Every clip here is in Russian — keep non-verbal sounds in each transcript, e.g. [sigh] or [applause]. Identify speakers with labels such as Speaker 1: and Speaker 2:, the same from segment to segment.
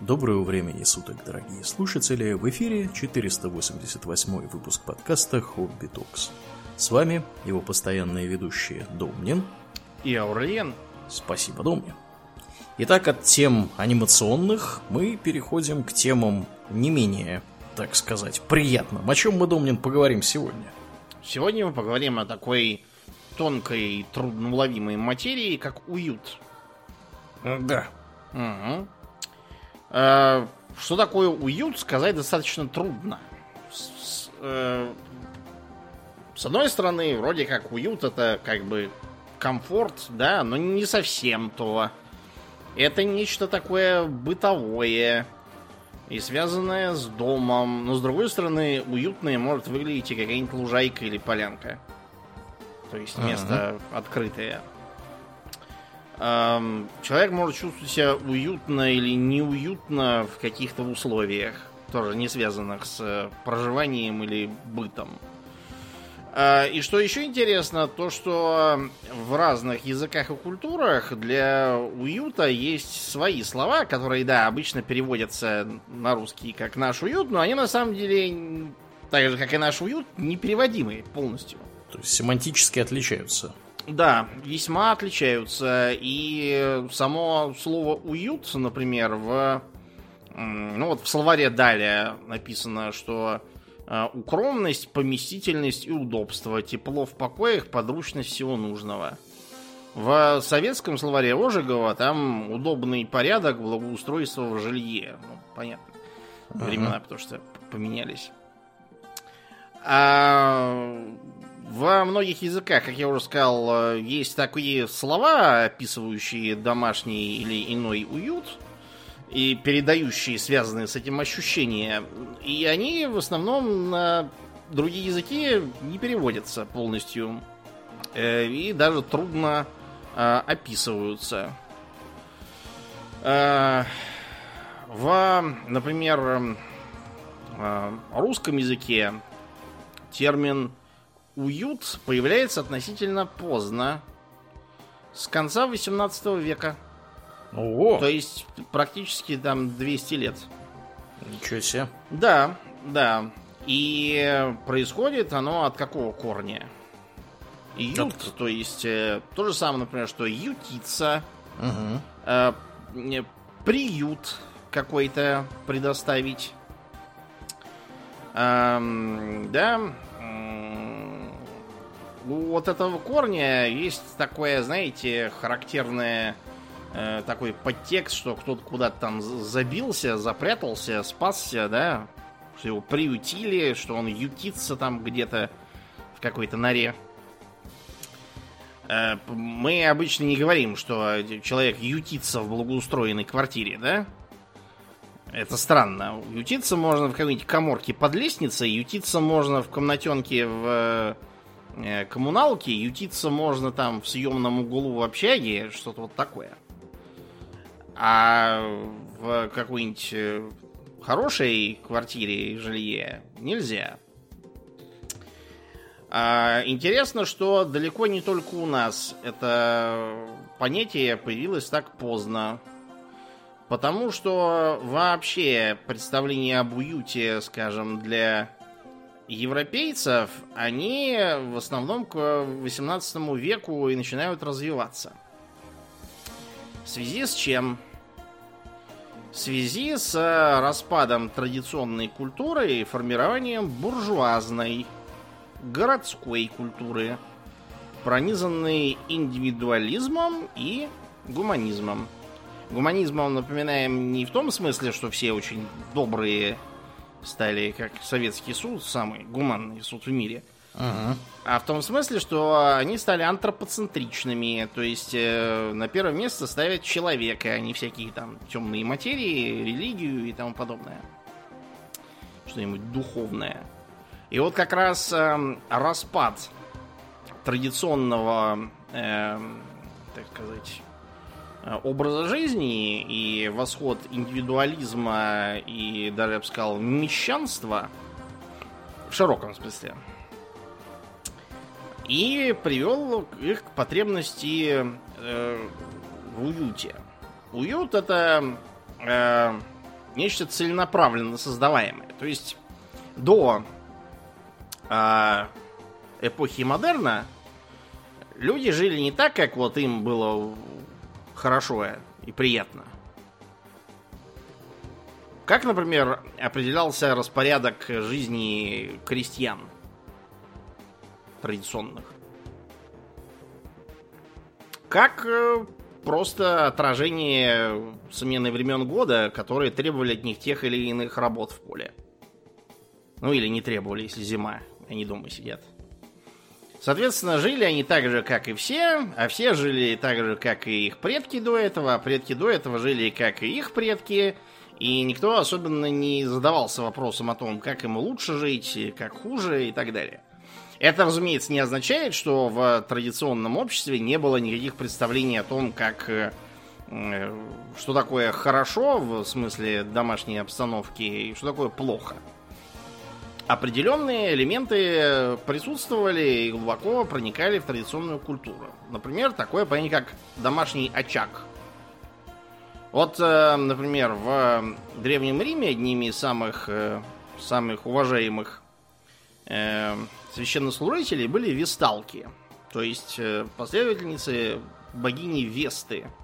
Speaker 1: Доброго времени суток, дорогие слушатели! В эфире 488 выпуск подкаста «Хобби Токс». С вами его постоянные ведущие Домнин
Speaker 2: и Аурлиен.
Speaker 1: Спасибо, Домнин. Итак, от тем анимационных мы переходим к темам не менее, так сказать, приятным. О чем мы, Домнин, поговорим сегодня?
Speaker 2: Сегодня мы поговорим о такой тонкой и трудноуловимой материи, как уют.
Speaker 1: Да.
Speaker 2: Угу. Э, что такое уют, сказать достаточно трудно. С, э, с одной стороны, вроде как уют это как бы комфорт, да, но не совсем то. Это нечто такое бытовое и связанное с домом. Но с другой стороны, уютное может выглядеть и какая-нибудь лужайка или полянка. То есть место uh-huh. открытое. Человек может чувствовать себя уютно или неуютно в каких-то условиях, тоже не связанных с э, проживанием или бытом. А, и что еще интересно, то что в разных языках и культурах для уюта есть свои слова, которые, да, обычно переводятся на русский как наш уют, но они на самом деле, так же как и наш уют, непереводимые полностью.
Speaker 1: То есть семантически отличаются.
Speaker 2: Да, весьма отличаются. И само слово уют, например, в ну вот в словаре далее написано, что э, укромность, поместительность и удобство, тепло в покоях, подручность всего нужного. В советском словаре Ожегова там удобный порядок, благоустройство в жилье. Ну, понятно. Времена, uh-huh. потому что поменялись. А во многих языках, как я уже сказал, э, есть такие слова, описывающие домашний или иной уют и передающие связанные с этим ощущения. И они в основном на другие языки не переводятся полностью. Э, и даже трудно э, описываются. В, например, русском языке термин уют появляется относительно поздно. С конца 18 века.
Speaker 1: Ого!
Speaker 2: То есть практически там 200 лет.
Speaker 1: Ничего себе.
Speaker 2: Да, да. И происходит оно от какого корня? Ют, от... то есть э, то же самое, например, что ютица, угу. э, приют какой-то предоставить. Эм, да, у вот этого корня есть такое, знаете, характерное э, такой подтекст, что кто-то куда-то там забился, запрятался, спасся, да, что его приютили, что он ютится там где-то в какой-то норе. Э, мы обычно не говорим, что человек ютится в благоустроенной квартире, да? Это странно. Ютиться можно в какой-нибудь коморке под лестницей, ютиться можно в комнатенке в коммуналки, ютиться можно там в съемном углу в общаге, что-то вот такое. А в какой-нибудь э, хорошей квартире и жилье нельзя. А интересно, что далеко не только у нас это понятие появилось так поздно. Потому что вообще представление об уюте, скажем, для европейцев, они в основном к 18 веку и начинают развиваться. В связи с чем? В связи с распадом традиционной культуры и формированием буржуазной городской культуры, пронизанной индивидуализмом и гуманизмом. Гуманизмом напоминаем не в том смысле, что все очень добрые стали как Советский суд, самый гуманный суд в мире. Ага. А в том смысле, что они стали антропоцентричными, то есть э, на первое место ставят человека, а не всякие там темные материи, религию и тому подобное. Что-нибудь духовное. И вот как раз э, распад традиционного, э, так сказать, образа жизни и восход индивидуализма и даже, я бы сказал, мещанства в широком смысле. И привел их к потребности э, в уюте. Уют это э, нечто целенаправленно создаваемое. То есть до э, эпохи модерна люди жили не так, как вот им было хорошо и приятно. Как, например, определялся распорядок жизни крестьян традиционных? Как э, просто отражение смены времен года, которые требовали от них тех или иных работ в поле. Ну или не требовали, если зима, они дома сидят. Соответственно, жили они так же, как и все, а все жили так же, как и их предки до этого, а предки до этого жили, как и их предки, и никто особенно не задавался вопросом о том, как ему лучше жить, как хуже и так далее. Это, разумеется, не означает, что в традиционном обществе не было никаких представлений о том, как э, что такое хорошо в смысле домашней обстановки и что такое плохо определенные элементы присутствовали и глубоко проникали в традиционную культуру. Например, такое понятие, как домашний очаг. Вот, э, например, в Древнем Риме одними из самых, э, самых уважаемых э, священнослужителей были весталки, то есть последовательницы богини Весты –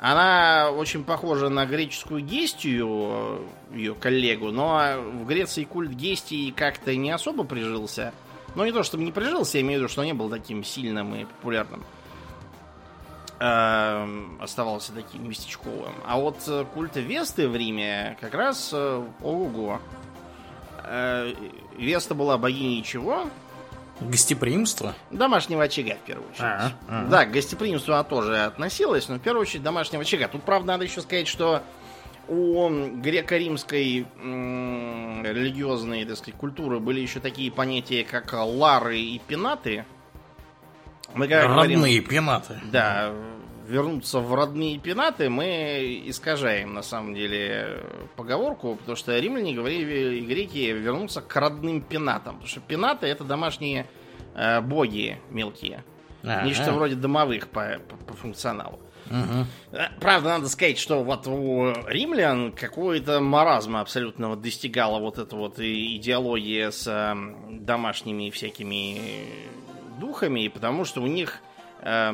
Speaker 2: она очень похожа на греческую Гестию, ее коллегу, но в Греции культ Гестии как-то не особо прижился. Ну, не то, чтобы не прижился, я имею в виду, что не был таким сильным и популярным. Эм, оставался таким местечковым. А вот культ Весты в Риме как раз э, ого-го. Э, Веста была богиней чего?
Speaker 1: Гостеприимство?
Speaker 2: Домашнего очага, в первую очередь. А, а. Да, к гостеприимству она тоже относилась, но в первую очередь домашнего очага. Тут, правда, надо еще сказать, что у греко-римской религиозной, так сказать, культуры были еще такие понятия, как лары и пенаты.
Speaker 1: Мы родные говорим, пенаты.
Speaker 2: Да, вернуться в родные пенаты мы искажаем, на самом деле, поговорку, потому что римляне говорили, и греки вернуться к родным пенатам. Потому что пенаты это домашние э, боги мелкие. А-а-а. Нечто вроде домовых по, по, по функционалу. Угу. Правда, надо сказать, что вот у римлян какой-то маразма абсолютного достигала вот эта вот идеология с э, домашними всякими духами, потому что у них э,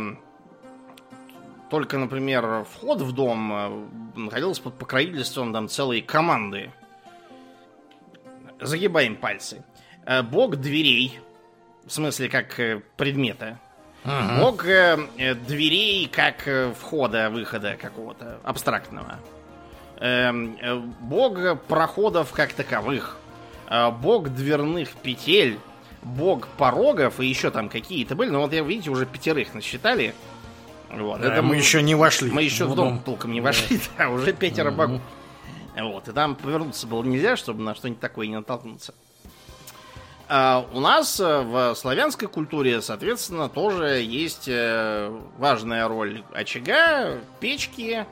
Speaker 2: только, например, вход в дом э, находился под покровительством там целой команды. Загибаем пальцы. Э, бог дверей, в смысле как э, предмета. Ага. Бог дверей как входа-выхода какого-то абстрактного. Эм, бог проходов как таковых. Бог дверных петель. Бог порогов и еще там какие-то были. Но вот я, видите, уже пятерых насчитали.
Speaker 1: Вот. Да, это мы, мы еще не вошли.
Speaker 2: Мы еще в дом, толком не вошли, [laughs] да, уже пятеро угу. богов. Вот, и там повернуться было нельзя, чтобы на что-нибудь такое не натолкнуться. А у нас э, в славянской культуре, соответственно, тоже есть э, важная роль очага, печки,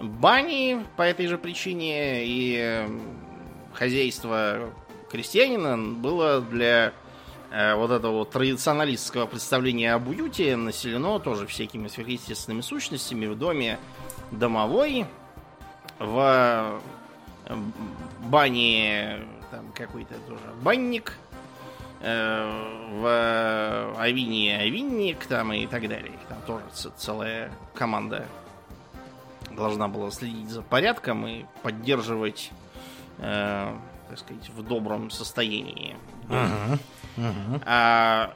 Speaker 2: бани по этой же причине, и э, хозяйство крестьянина было для вот этого традиционалистского представления об уюте населено тоже всякими сверхъестественными сущностями в доме домовой, в э, бане там какой-то тоже банник, э, в Авине Авинник там и так далее. Там тоже целая команда должна была следить за порядком и поддерживать, так сказать, в добром состоянии. Uh-huh. Угу. А,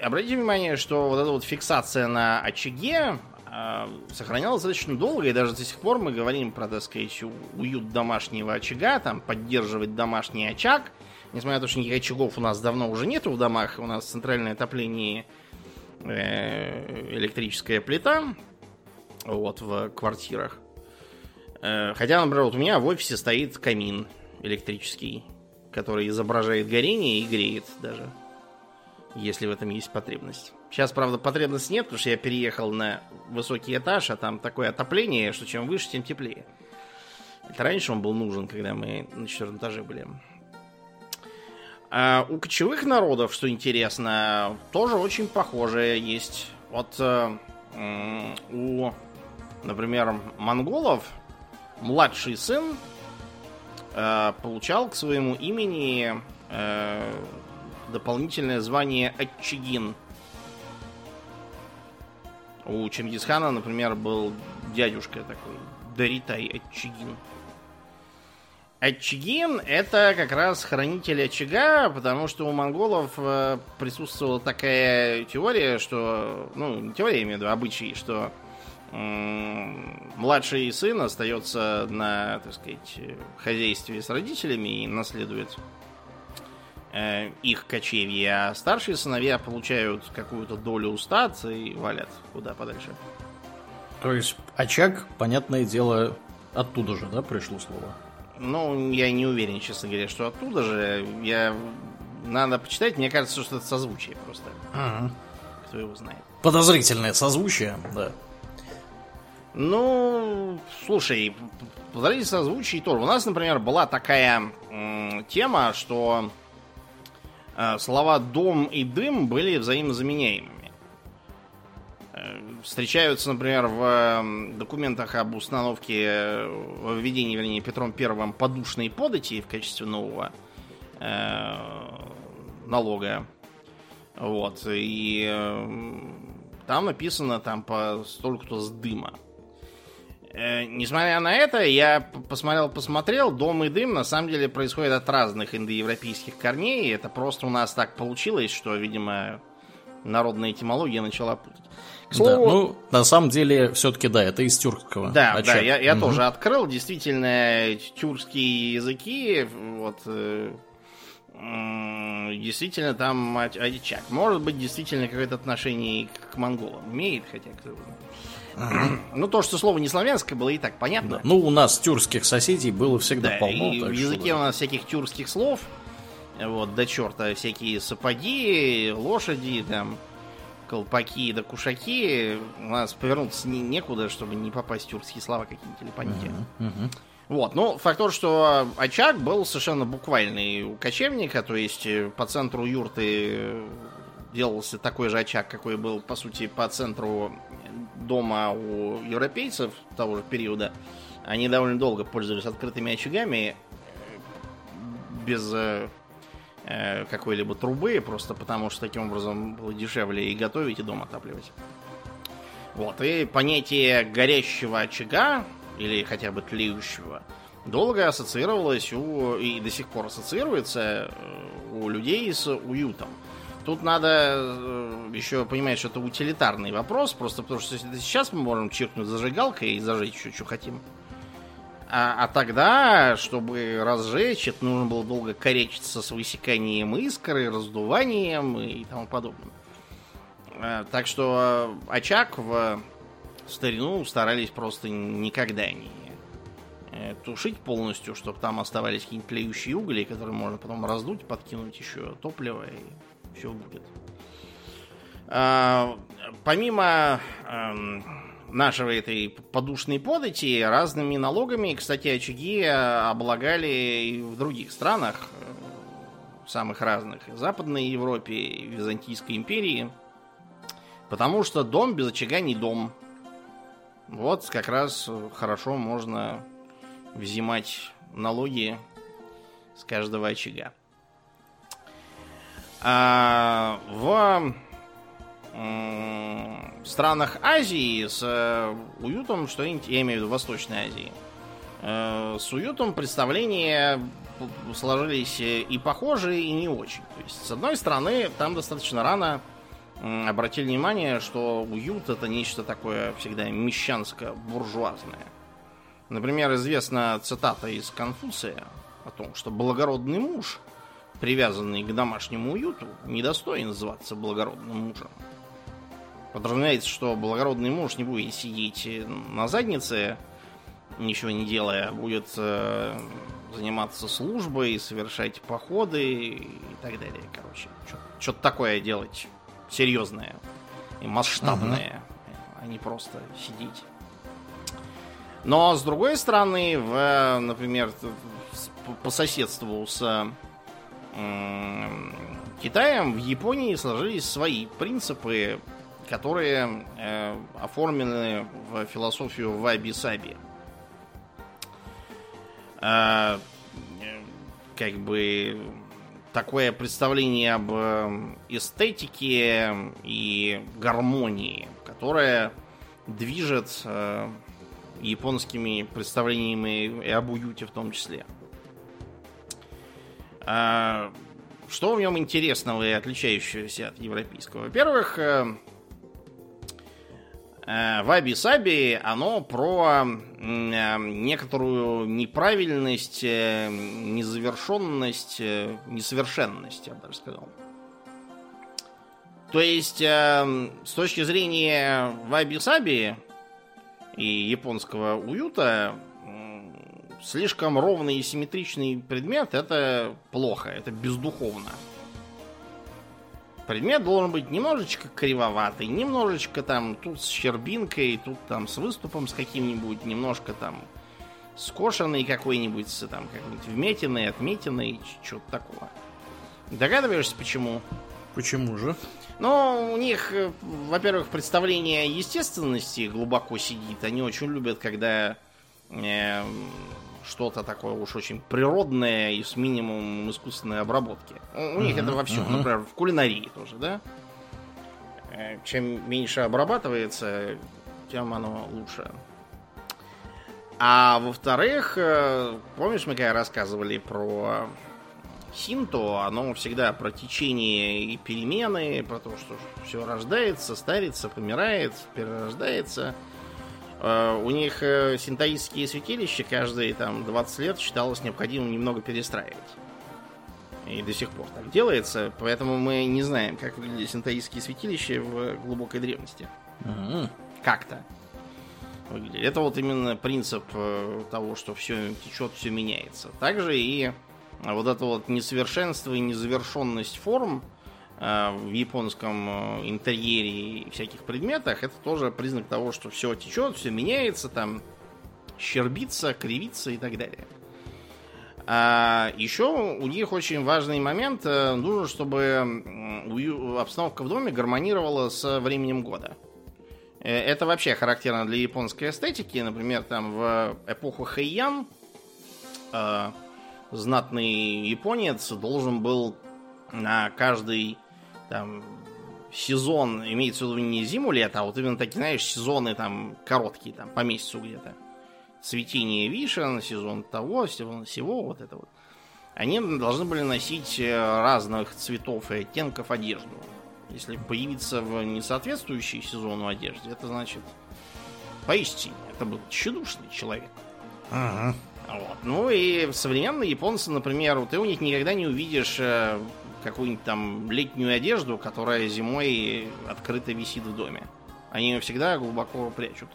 Speaker 2: обратите внимание, что вот эта вот фиксация на очаге а, сохранялась достаточно долго, и даже до сих пор мы говорим про, так сказать, уют домашнего очага, там, поддерживать домашний очаг, несмотря на то, что никаких очагов у нас давно уже нету в домах, у нас центральное отопление э, электрическая плита, вот, в квартирах. Э, хотя, например, вот у меня в офисе стоит камин электрический, который изображает горение и греет даже. Если в этом есть потребность. Сейчас, правда, потребности нет, потому что я переехал на высокий этаж, а там такое отопление, что чем выше, тем теплее. Это раньше он был нужен, когда мы на четвертом этаже были. А у кочевых народов, что интересно, тоже очень похоже есть. Вот э, у, например, монголов младший сын получал к своему имени э, дополнительное звание Отчигин. У Чингисхана, например, был дядюшка такой, Даритай Отчигин. Очагин это как раз хранитель очага, потому что у монголов э, присутствовала такая теория, что, ну, не теория, я имею в виду, обычай, что младший сын остается на, так сказать, хозяйстве с родителями и наследует э, их кочевье, а старшие сыновья получают какую-то долю устат и валят куда подальше.
Speaker 1: То есть очаг, понятное дело, оттуда же, да, пришло слово?
Speaker 2: Ну, я не уверен, честно говоря, что оттуда же. Я... Надо почитать, мне кажется, что это созвучие просто.
Speaker 1: Ага.
Speaker 2: Кто его знает.
Speaker 1: Подозрительное созвучие, да.
Speaker 2: Ну, слушай, подозрительное созвучие тоже. У нас, например, была такая тема, что э, слова дом и дым были взаимозаменяемыми. Э, встречаются, например, в документах об установке, э, в введении, вернее, Петром Первым подушной подати в качестве нового э, налога. Вот. И э, там написано там по столько-то с дыма. Э, Несмотря на это, я посмотрел, посмотрел, дом и дым на самом деле происходят от разных индоевропейских корней. Это просто у нас так получилось, что, видимо, народная этимология начала путать. К слову,
Speaker 1: Да, ну, на самом деле, все-таки да, это из тюркского.
Speaker 2: да,
Speaker 1: очага.
Speaker 2: да, я, я
Speaker 1: Мгм.
Speaker 2: тоже открыл. Действительно, тюркские языки, вот, э, действительно там очаг. Может быть, действительно какое-то отношение к монголам имеет, хотя кто его знает. Ну, то, что слово не славянское, было и так понятно.
Speaker 1: Да. Ну, у нас тюркских соседей было всегда
Speaker 2: Да,
Speaker 1: полно.
Speaker 2: и в
Speaker 1: что
Speaker 2: языке
Speaker 1: да.
Speaker 2: у нас всяких тюркских слов, вот, до черта, всякие сапоги, лошади, там, колпаки да кушаки. У нас повернуться не- некуда, чтобы не попасть в тюркские слова какие-нибудь или понятия.
Speaker 1: Мгм.
Speaker 2: Вот, ну, факт то, что очаг был совершенно буквальный у кочевника, то есть э, по центру юрты э, делался такой же очаг, какой был, по сути, по центру дома у европейцев того же периода. Они довольно долго пользовались открытыми очагами э, без э, э, какой-либо трубы, просто потому что таким образом было дешевле и готовить, и дом отапливать. Вот, и понятие горящего очага, или хотя бы тлеющего, долго ассоциировалось у, и до сих пор ассоциируется э, у людей с уютом. Тут надо э, еще понимать, что это утилитарный вопрос, просто потому что сейчас мы можем чиркнуть зажигалкой и зажечь все, что хотим. А, а тогда, чтобы разжечь, это нужно было долго корячиться с высеканием искры, раздуванием и тому подобное. Э, Так что э, очаг в старину старались просто никогда не тушить полностью, чтобы там оставались какие-нибудь тлеющие угли, которые можно потом раздуть, подкинуть еще топливо и все будет. А, Помимо эм, нашего этой подушной подати, разными налогами, кстати, очаги облагали и в других странах, э, самых разных, в Западной Европе, в Византийской империи. Потому что дом без очага не дом. Вот как раз хорошо можно взимать налоги с каждого очага. А в странах Азии с э, уютом, что я имею в виду Восточной Азии, э, с уютом представления сложились э, и похожие, и не очень. То есть, с одной стороны, там достаточно рано обратили внимание, что уют это нечто такое всегда мещанско-буржуазное. Например, известна цитата из Конфуция о том, что благородный муж, привязанный к домашнему уюту, недостоин зваться благородным мужем. Подразумевается, что благородный муж не будет сидеть на заднице, ничего не делая, будет э, заниматься службой, совершать походы и так далее. Короче, что-то такое делать серьезное и масштабное, а не просто сидеть. Но с другой стороны, в, например, по- соседству с Китаем в Японии сложились свои принципы, которые э, оформлены в философию ваби-саби. э, как бы такое представление об э, эстетике и гармонии, которая движет э, японскими представлениями и об уюте в том числе. А, что в нем интересного и отличающегося от европейского? Во-первых, э, э, Ваби-саби, оно про э, некоторую неправильность, незавершенность, несовершенность, я бы даже сказал. То есть, с точки зрения Ваби-саби и японского уюта, слишком ровный и симметричный предмет это плохо, это бездуховно. Предмет должен быть немножечко кривоватый, немножечко там тут с щербинкой, тут там с выступом с каким-нибудь, немножко там скошенный какой-нибудь, с там как-нибудь вметиной, отметиной, что-то такого. Догадываешься, почему?
Speaker 1: Почему же?
Speaker 2: Ну, у них, э, во-первых, представление естественности глубоко сидит. Они очень любят, когда э, что-то такое уж очень природное и с минимумом искусственной обработки. У них это во всем, например, в кулинарии тоже, да? Э, чем меньше обрабатывается, тем оно лучше. А во-вторых, э, помнишь, мы когда рассказывали про синто, оно всегда про течение и перемены, про то, что все рождается, старится, помирает, перерождается – у них э, синтаистские святилища каждые там 20 лет считалось необходимым немного перестраивать. И до сих пор так делается, поэтому мы не знаем, как выглядели синтаистские святилища в глубокой древности. Mm-hmm. Как-то. Выглядели. Это вот именно принцип э, того, что все течет, все меняется. Также и вот это вот несовершенство и незавершенность форм Э, в японском э, интерьере и всяких предметах, это тоже признак того, что все течет, все меняется, там щербится, кривится и так далее. А еще у них очень важный момент. Э, нужно, чтобы обстановка в доме гармонировала с временем года. Это вообще характерно для японской эстетики. Например, там в эпоху Хэйян знатный японец должен был на каждый там сезон, имеется в виду не зиму-лето, а вот именно такие, знаешь, сезоны там короткие, там по месяцу где-то. Цветение вишен, сезон того, сезон всего, вот это вот. Они должны были носить э, разных цветов и оттенков одежду. Если появиться в несоответствующей сезону одежде, это значит поистине, это был тщедушный человек. Ага. Вот. Ну и современные японцы, например, ты у них никогда не увидишь э, какую-нибудь там летнюю одежду, которая зимой открыто висит в доме. Они ее всегда глубоко прячут.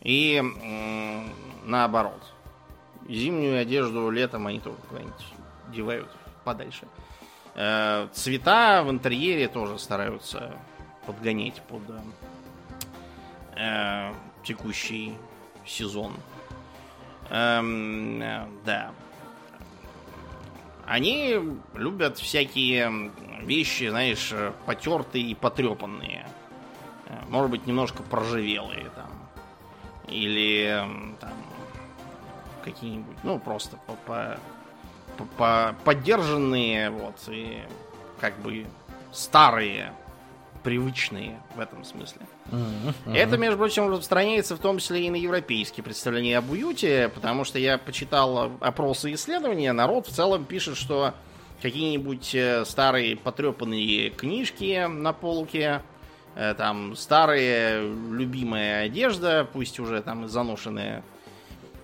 Speaker 2: И м- наоборот. Зимнюю одежду летом они тоже куда-нибудь девают подальше. Э, цвета в интерьере тоже стараются подгонять под э, текущий сезон. Эм, э, да. Они любят всякие вещи, знаешь, потертые и потрепанные. Э, может быть, немножко проживелые там. Или там какие-нибудь, ну, просто по, по, по поддержанные, вот, и как бы старые привычные в этом смысле. Uh-huh, Это, между прочим, распространяется в том числе и на европейские представления об уюте, потому что я почитал опросы и исследования, народ в целом пишет, что какие-нибудь э, старые потрепанные книжки на полке, э, там старая любимая одежда, пусть уже там заношенная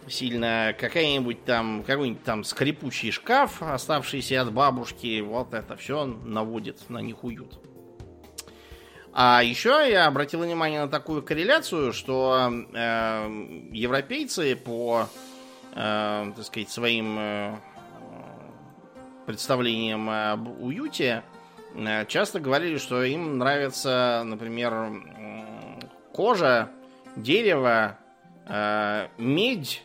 Speaker 2: сильно, какая-нибудь там, какой-нибудь там скрипучий шкаф, оставшийся от бабушки, вот это все наводит на них уют. А еще я обратил внимание на такую корреляцию, что э, европейцы по, э, так сказать, своим э, представлениям об уюте э, часто говорили, что им нравится, например, кожа, дерево, э, медь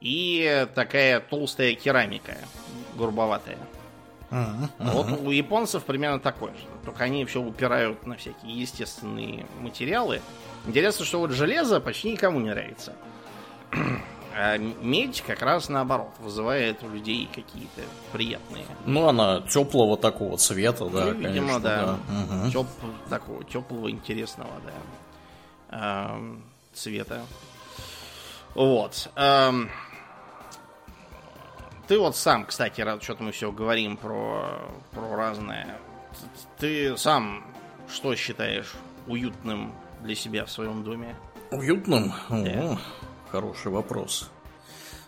Speaker 2: и такая толстая керамика, грубоватая. Uh-huh, Вот у японцев примерно такой же. Только они все упирают на всякие естественные материалы. Интересно, что вот железо почти никому не нравится. [clears throat] А медь как раз наоборот вызывает у людей какие-то приятные.
Speaker 1: Ну, она теплого такого цвета, да,
Speaker 2: ну, видимо,
Speaker 1: конечно,
Speaker 2: да.
Speaker 1: да. Мгм.
Speaker 2: Теп- такого теплого, интересного, да. ам, цвета. Вот. ам, ты вот сам, кстати, раз что-то мы все говорим про, про разное. Ты сам что считаешь уютным для себя в своем доме?
Speaker 1: Уютным?
Speaker 2: Да.
Speaker 1: О, хороший вопрос.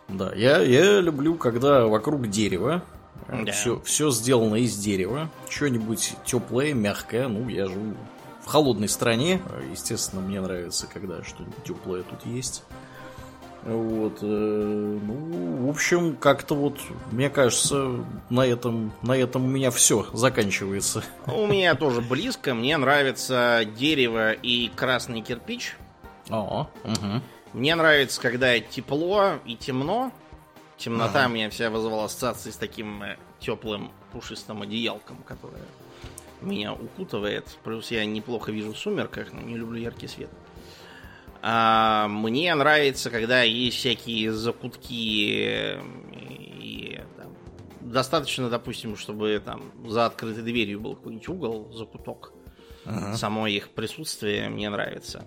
Speaker 1: Да, я, я люблю, когда вокруг дерева.
Speaker 2: Да.
Speaker 1: Все, все сделано из дерева. Что-нибудь теплое, мягкое. Ну, я живу в холодной стране. Естественно, мне нравится, когда что-нибудь теплое тут есть. Вот, э, ну, в общем, как-то вот, мне кажется, на этом, на этом у меня все заканчивается.
Speaker 2: У меня тоже близко. Мне нравится дерево и красный кирпич.
Speaker 1: О, мгм.
Speaker 2: Мне нравится, когда тепло и темно. Темнота меня вся вызывала ассоциации с таким теплым пушистым одеялком, которое меня укутывает. Плюс я неплохо вижу в сумерках, но не люблю яркий свет. А мне нравится, когда есть всякие закутки и там, достаточно, допустим, чтобы там за открытой дверью был какой-нибудь угол, закуток. Само их присутствие мне нравится.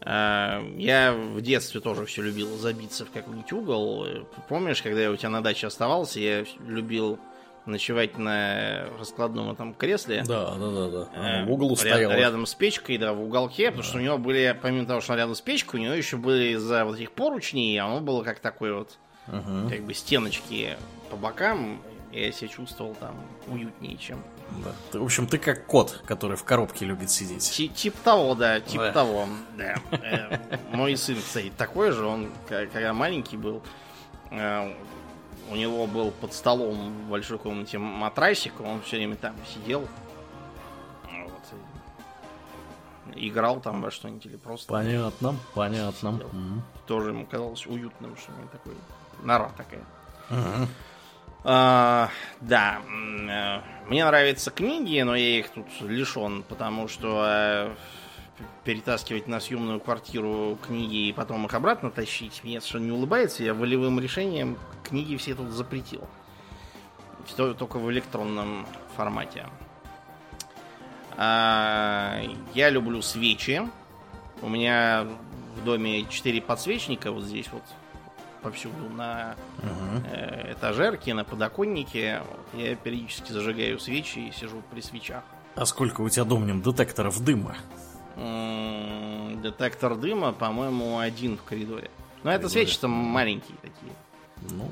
Speaker 2: А, Я в детстве тоже все любил забиться в какой-нибудь угол. Помнишь, когда я у тебя на даче оставался, я любил ночевать на раскладном этом кресле.
Speaker 1: Да, да, да, да.
Speaker 2: Э,
Speaker 1: в углу
Speaker 2: ряд-
Speaker 1: стоял.
Speaker 2: Рядом с печкой, да, в уголке, потому что у него были, помимо того, что он рядом с печкой, у него еще были за вот этих поручней, оно было как такой вот,
Speaker 1: Мгм.
Speaker 2: как бы стеночки по бокам. Я себя чувствовал там уютнее, чем...
Speaker 1: Да. Ты, в общем, ты как кот, который в коробке любит сидеть.
Speaker 2: Ти- Тип того, да, тип
Speaker 1: Да.
Speaker 2: того, [laughs] да. Э, Мой сын, кстати, такой же, он, когда маленький был, э, у него был под столом в большой комнате матрасик, он все время там сидел, вот, играл там во что-нибудь или просто
Speaker 1: Понятно, понятно. Мгм.
Speaker 2: тоже ему казалось уютным, что у него такой нора такая.
Speaker 1: Мгм.
Speaker 2: А, да, э, мне нравятся книги, но я их тут лишен, потому что э, перетаскивать на съемную квартиру книги и потом их обратно тащить, мне совершенно не улыбается. Я волевым решением книги все тут запретил. Всё Только в электронном формате. А, я люблю свечи. У меня в доме 4 подсвечника вот здесь вот повсюду на
Speaker 1: Мгм.
Speaker 2: э, этажерке, на подоконнике. Вот я периодически зажигаю свечи и сижу при свечах.
Speaker 1: А сколько у тебя, Домнин, детекторов дыма?
Speaker 2: Детектор дыма, по-моему, один в коридоре. Но это свечи там маленькие такие.
Speaker 1: Ну,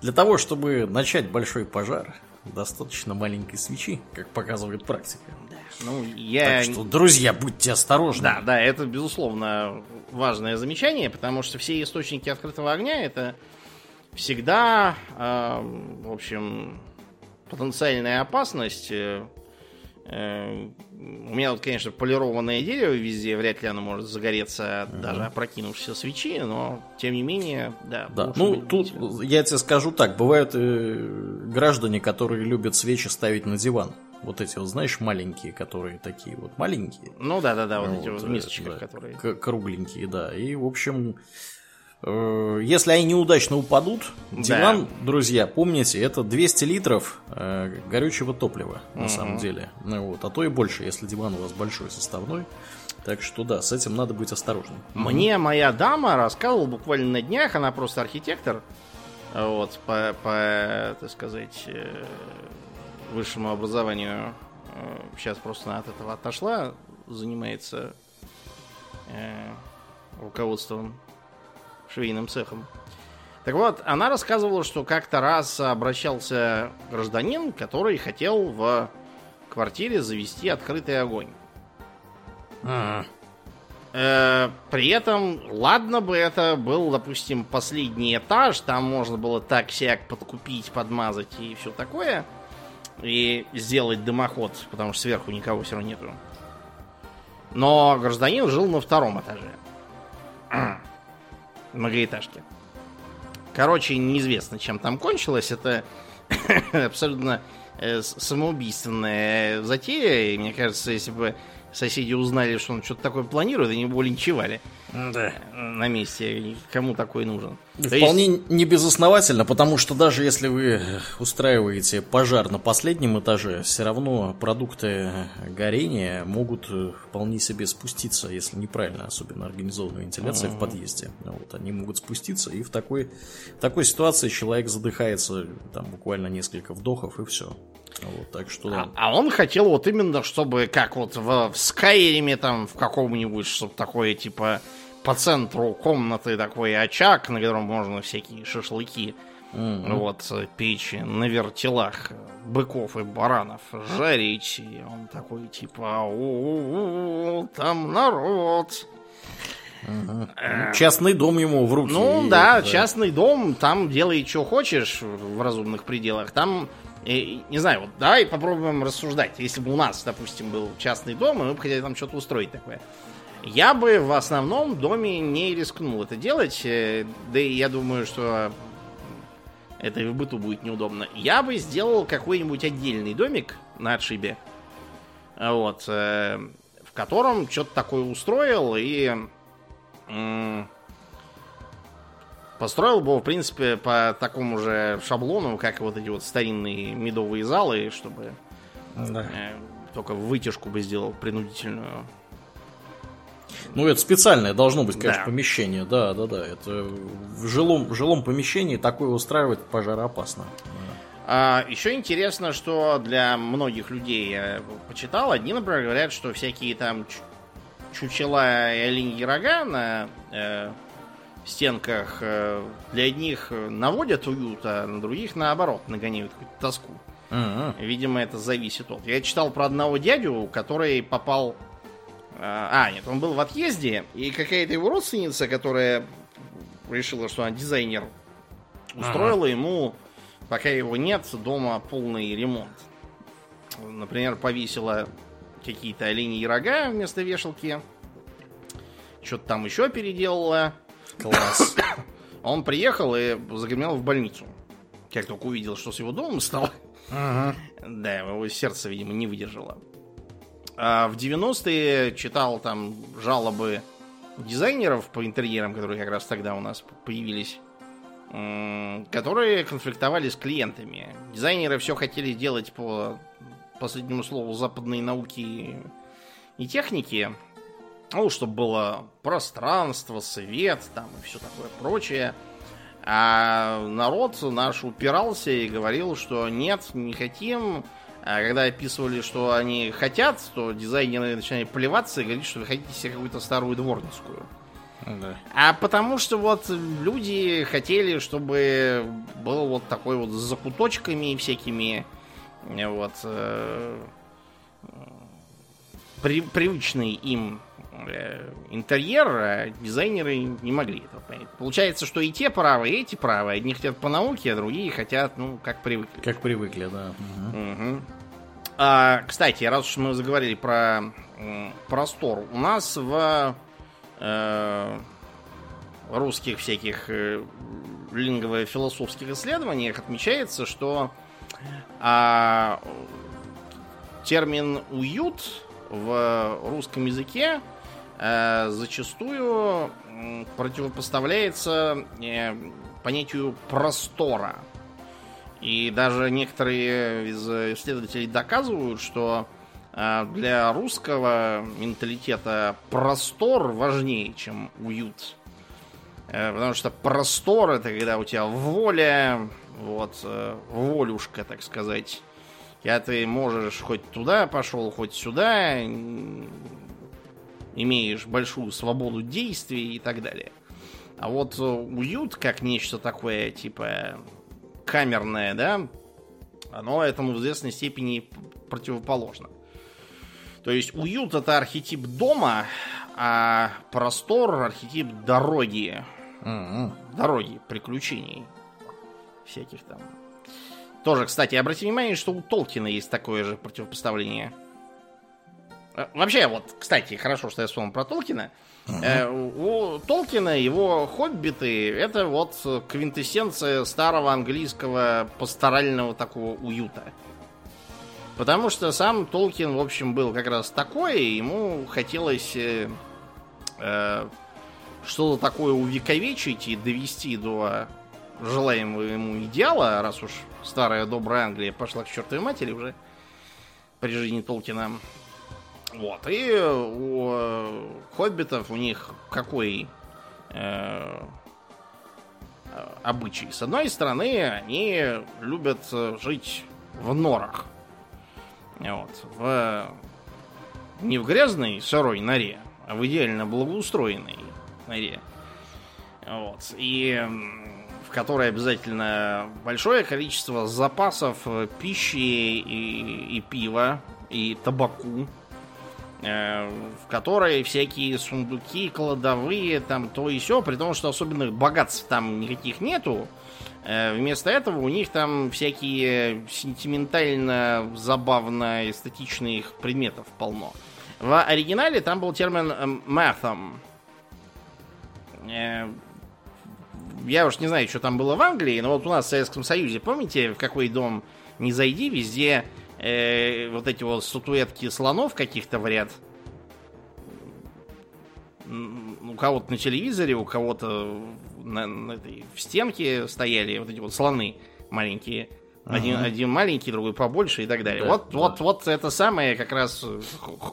Speaker 1: для того, чтобы начать большой пожар, достаточно маленькой свечи, как показывает практика.
Speaker 2: Ну, я...
Speaker 1: Так что, друзья, будьте осторожны.
Speaker 2: Да, да, это, безусловно, важное замечание, потому что все источники открытого огня это всегда, э, в общем, потенциальная опасность. Э, у меня вот, конечно, полированное дерево везде, вряд ли оно может загореться от даже опрокинувшейся свечи, но, тем не менее, да.
Speaker 1: Да, ну тут я тебе скажу так, бывают э, граждане, которые любят свечи ставить на диван. Вот эти вот, знаешь, маленькие, которые такие вот маленькие.
Speaker 2: Ну да, да, да, вот эти вот в
Speaker 1: э,
Speaker 2: мисочках,
Speaker 1: да,
Speaker 2: которые.
Speaker 1: к- кругленькие, да. И, в общем, если они неудачно упадут,
Speaker 2: Да.
Speaker 1: диван, друзья, помните, это 200 литров э, горючего топлива, на
Speaker 2: Мгм.
Speaker 1: самом деле. Ну, вот, а то и больше, если диван у вас большой составной. Так что да, с этим надо быть осторожным.
Speaker 2: Мне моя дама рассказывала буквально на днях, она просто архитектор, вот, по, по, так сказать, э, высшему образованию. Э, Сейчас просто она от этого отошла, занимается э, руководством швейным цехом. Так вот, она рассказывала, что как-то раз обращался гражданин, который хотел в квартире завести открытый огонь.
Speaker 1: А,
Speaker 2: Э, При этом, ладно бы это был, допустим, последний этаж, там можно было так-сяк подкупить, подмазать и все такое, и сделать дымоход, потому что сверху никого все равно нету. Но гражданин жил на втором этаже. Многоэтажки. Короче, неизвестно, чем там кончилось. Это [coughs] абсолютно э, самоубийственная затея. И мне кажется, если бы соседи узнали, что он что-то такое планирует, они бы его линчевали
Speaker 1: да.
Speaker 2: на месте. Кому такой нужен?
Speaker 1: Вполне есть... не безосновательно, потому что даже если вы устраиваете пожар на последнем этаже, все равно продукты горения могут вполне себе спуститься, если неправильно, особенно организованная вентиляция mm-hmm. в подъезде. Вот, они могут спуститься, и в такой, в такой ситуации человек задыхается там буквально несколько вдохов, и все. Вот, так что...
Speaker 2: а, а он хотел вот именно, чтобы как вот в, в Скайриме там в каком-нибудь, чтобы такое типа по центру комнаты такой очаг, на котором можно всякие шашлыки mm-hmm. вот печи на вертелах быков и баранов жарить. И он такой типа, там народ.
Speaker 1: Угу. Частный дом ему в руки.
Speaker 2: Ну да, да, частный дом, там делай, что хочешь в разумных пределах. Там, э, не знаю, вот давай попробуем рассуждать. Если бы у нас, допустим, был частный дом, и мы бы хотели там что-то устроить такое. Я бы в основном доме не рискнул это делать. Э, да и я думаю, что это и в быту будет неудобно. Я бы сделал какой-нибудь отдельный домик на отшибе. Вот. Э, в котором что-то такое устроил и построил бы, в принципе, по такому же шаблону, как вот эти вот старинные медовые залы, чтобы да. Э, только вытяжку бы сделал принудительную
Speaker 1: ну, это специальное должно быть, конечно, да. помещение. Да, да, да. Это в жилом, в жилом помещении такое устраивать пожароопасно.
Speaker 2: А, еще интересно, что для многих людей я почитал, одни, например, говорят, что всякие там чучела и оленьи рога на э, стенках э, для одних наводят уют, а на других, наоборот, нагоняют какую-то тоску. Uh-huh. Видимо, это зависит от. Я читал про одного дядю, который попал а, а, нет, он был в отъезде, и какая-то его родственница, которая решила, что она дизайнер, устроила ага. ему, пока его нет, дома полный ремонт. Например, повесила какие-то оленьи рога вместо вешалки. Что-то там еще переделала. Класс. [coughs] Он приехал и загремел в больницу. Как только увидел, что с его домом стало. Ага. Да, его сердце, видимо, не выдержало. А в 90-е читал там жалобы дизайнеров по интерьерам, которые как раз тогда у нас появились, которые конфликтовали с клиентами. Дизайнеры все хотели делать по последнему слову западной науки и техники. Ну, чтобы было пространство, свет, там и все такое прочее. А народ наш упирался и говорил, что нет, не хотим, а когда описывали, что они хотят, то дизайнеры начинали плеваться и говорить, что вы хотите себе какую-то старую дворницкую. Да. А потому что вот люди хотели, чтобы был вот такой вот с закуточками всякими вот э, при, привычный им интерьер, а дизайнеры не могли этого понять. Получается, что и те правы, и эти правы. Одни хотят по науке, а другие хотят, ну, как привыкли.
Speaker 1: Как привыкли, да. Угу.
Speaker 2: А, кстати, раз уж мы заговорили про простор, у нас в э, русских всяких э, лингово-философских исследованиях отмечается, что а, термин уют в русском языке зачастую противопоставляется э, понятию простора. И даже некоторые из исследователей доказывают, что а, для русского менталитета простор важнее, чем уют. Э, потому что простор это когда у тебя воля, вот, э, волюшка, так сказать. Когда ты можешь хоть туда пошел, хоть сюда, имеешь большую свободу действий и так далее. А вот уют, как нечто такое, типа камерное, да, оно этому в известной степени противоположно. То есть уют это архетип дома, а простор архетип дороги. Mm-hmm. Дороги, приключений. Всяких там. Тоже, кстати, обратите внимание, что у Толкина есть такое же противопоставление. Э, вообще, вот, кстати, хорошо, что я вспомнил про Толкина. Uh-huh. У Толкина его хоббиты это вот квинтэссенция старого английского пасторального такого уюта. Потому что сам Толкин, в общем, был как раз такой, и ему хотелось э, э, что-то такое увековечить и довести до желаемого ему идеала, раз уж старая добрая Англия пошла к чертовой матери уже при жизни Толкина. Вот. И у хоббитов у них какой э, обычай? С одной стороны, они любят жить в норах. Вот. В, не в грязной сырой норе, а в идеально благоустроенной норе. Вот. И в которой обязательно большое количество запасов пищи и, и пива, и табаку, э, в которой всякие сундуки, кладовые, там то и все, при том, что особенных богатств там никаких нету. Э, вместо этого у них там всякие сентиментально, забавно, эстетичных предметов полно. В оригинале там был термин «маthom», э, я уж не знаю, что там было в Англии, но вот у нас в Советском Союзе, помните, в какой дом не зайди, везде э, вот эти вот статуэтки слонов каких-то в ряд. У кого-то на телевизоре, у кого-то на, на этой, в стенке стояли вот эти вот слоны маленькие. Ага. Один, один маленький, другой побольше и так далее. Да, вот, да. вот, вот это самое как раз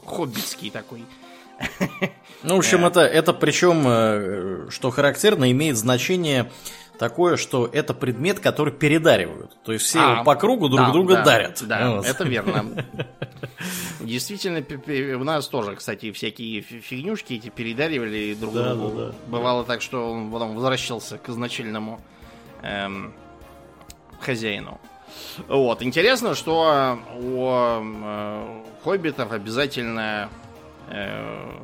Speaker 2: хоббитский такой
Speaker 1: ну, в общем, это, это причем, э, что характерно, имеет значение такое, что это предмет, который передаривают. То есть все а, его по кругу друг да, друга
Speaker 2: да,
Speaker 1: дарят.
Speaker 2: Да, вот. это верно. [laughs] Действительно, у нас тоже, кстати, всякие фигнюшки эти передаривали друг да, другу. Да, да. Бывало так, что он потом возвращался к изначальному эм, хозяину. Вот. Интересно, что у э, хоббитов обязательно Э,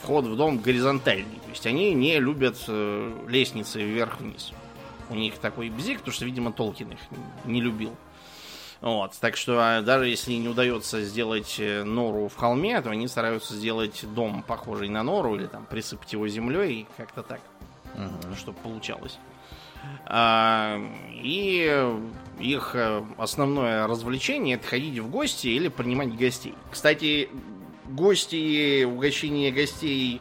Speaker 2: вход в дом горизонтальный. То есть они не любят э, лестницы вверх-вниз. У них такой бзик, потому что, видимо, Толкин их не любил. Вот, так что а, даже если не удается сделать э, нору в холме, то они стараются сделать дом, похожий на нору, или там присыпать его землей, как-то так, угу. чтобы получалось. А, и их основное развлечение это ходить в гости или принимать гостей. Кстати, гости, угощение гостей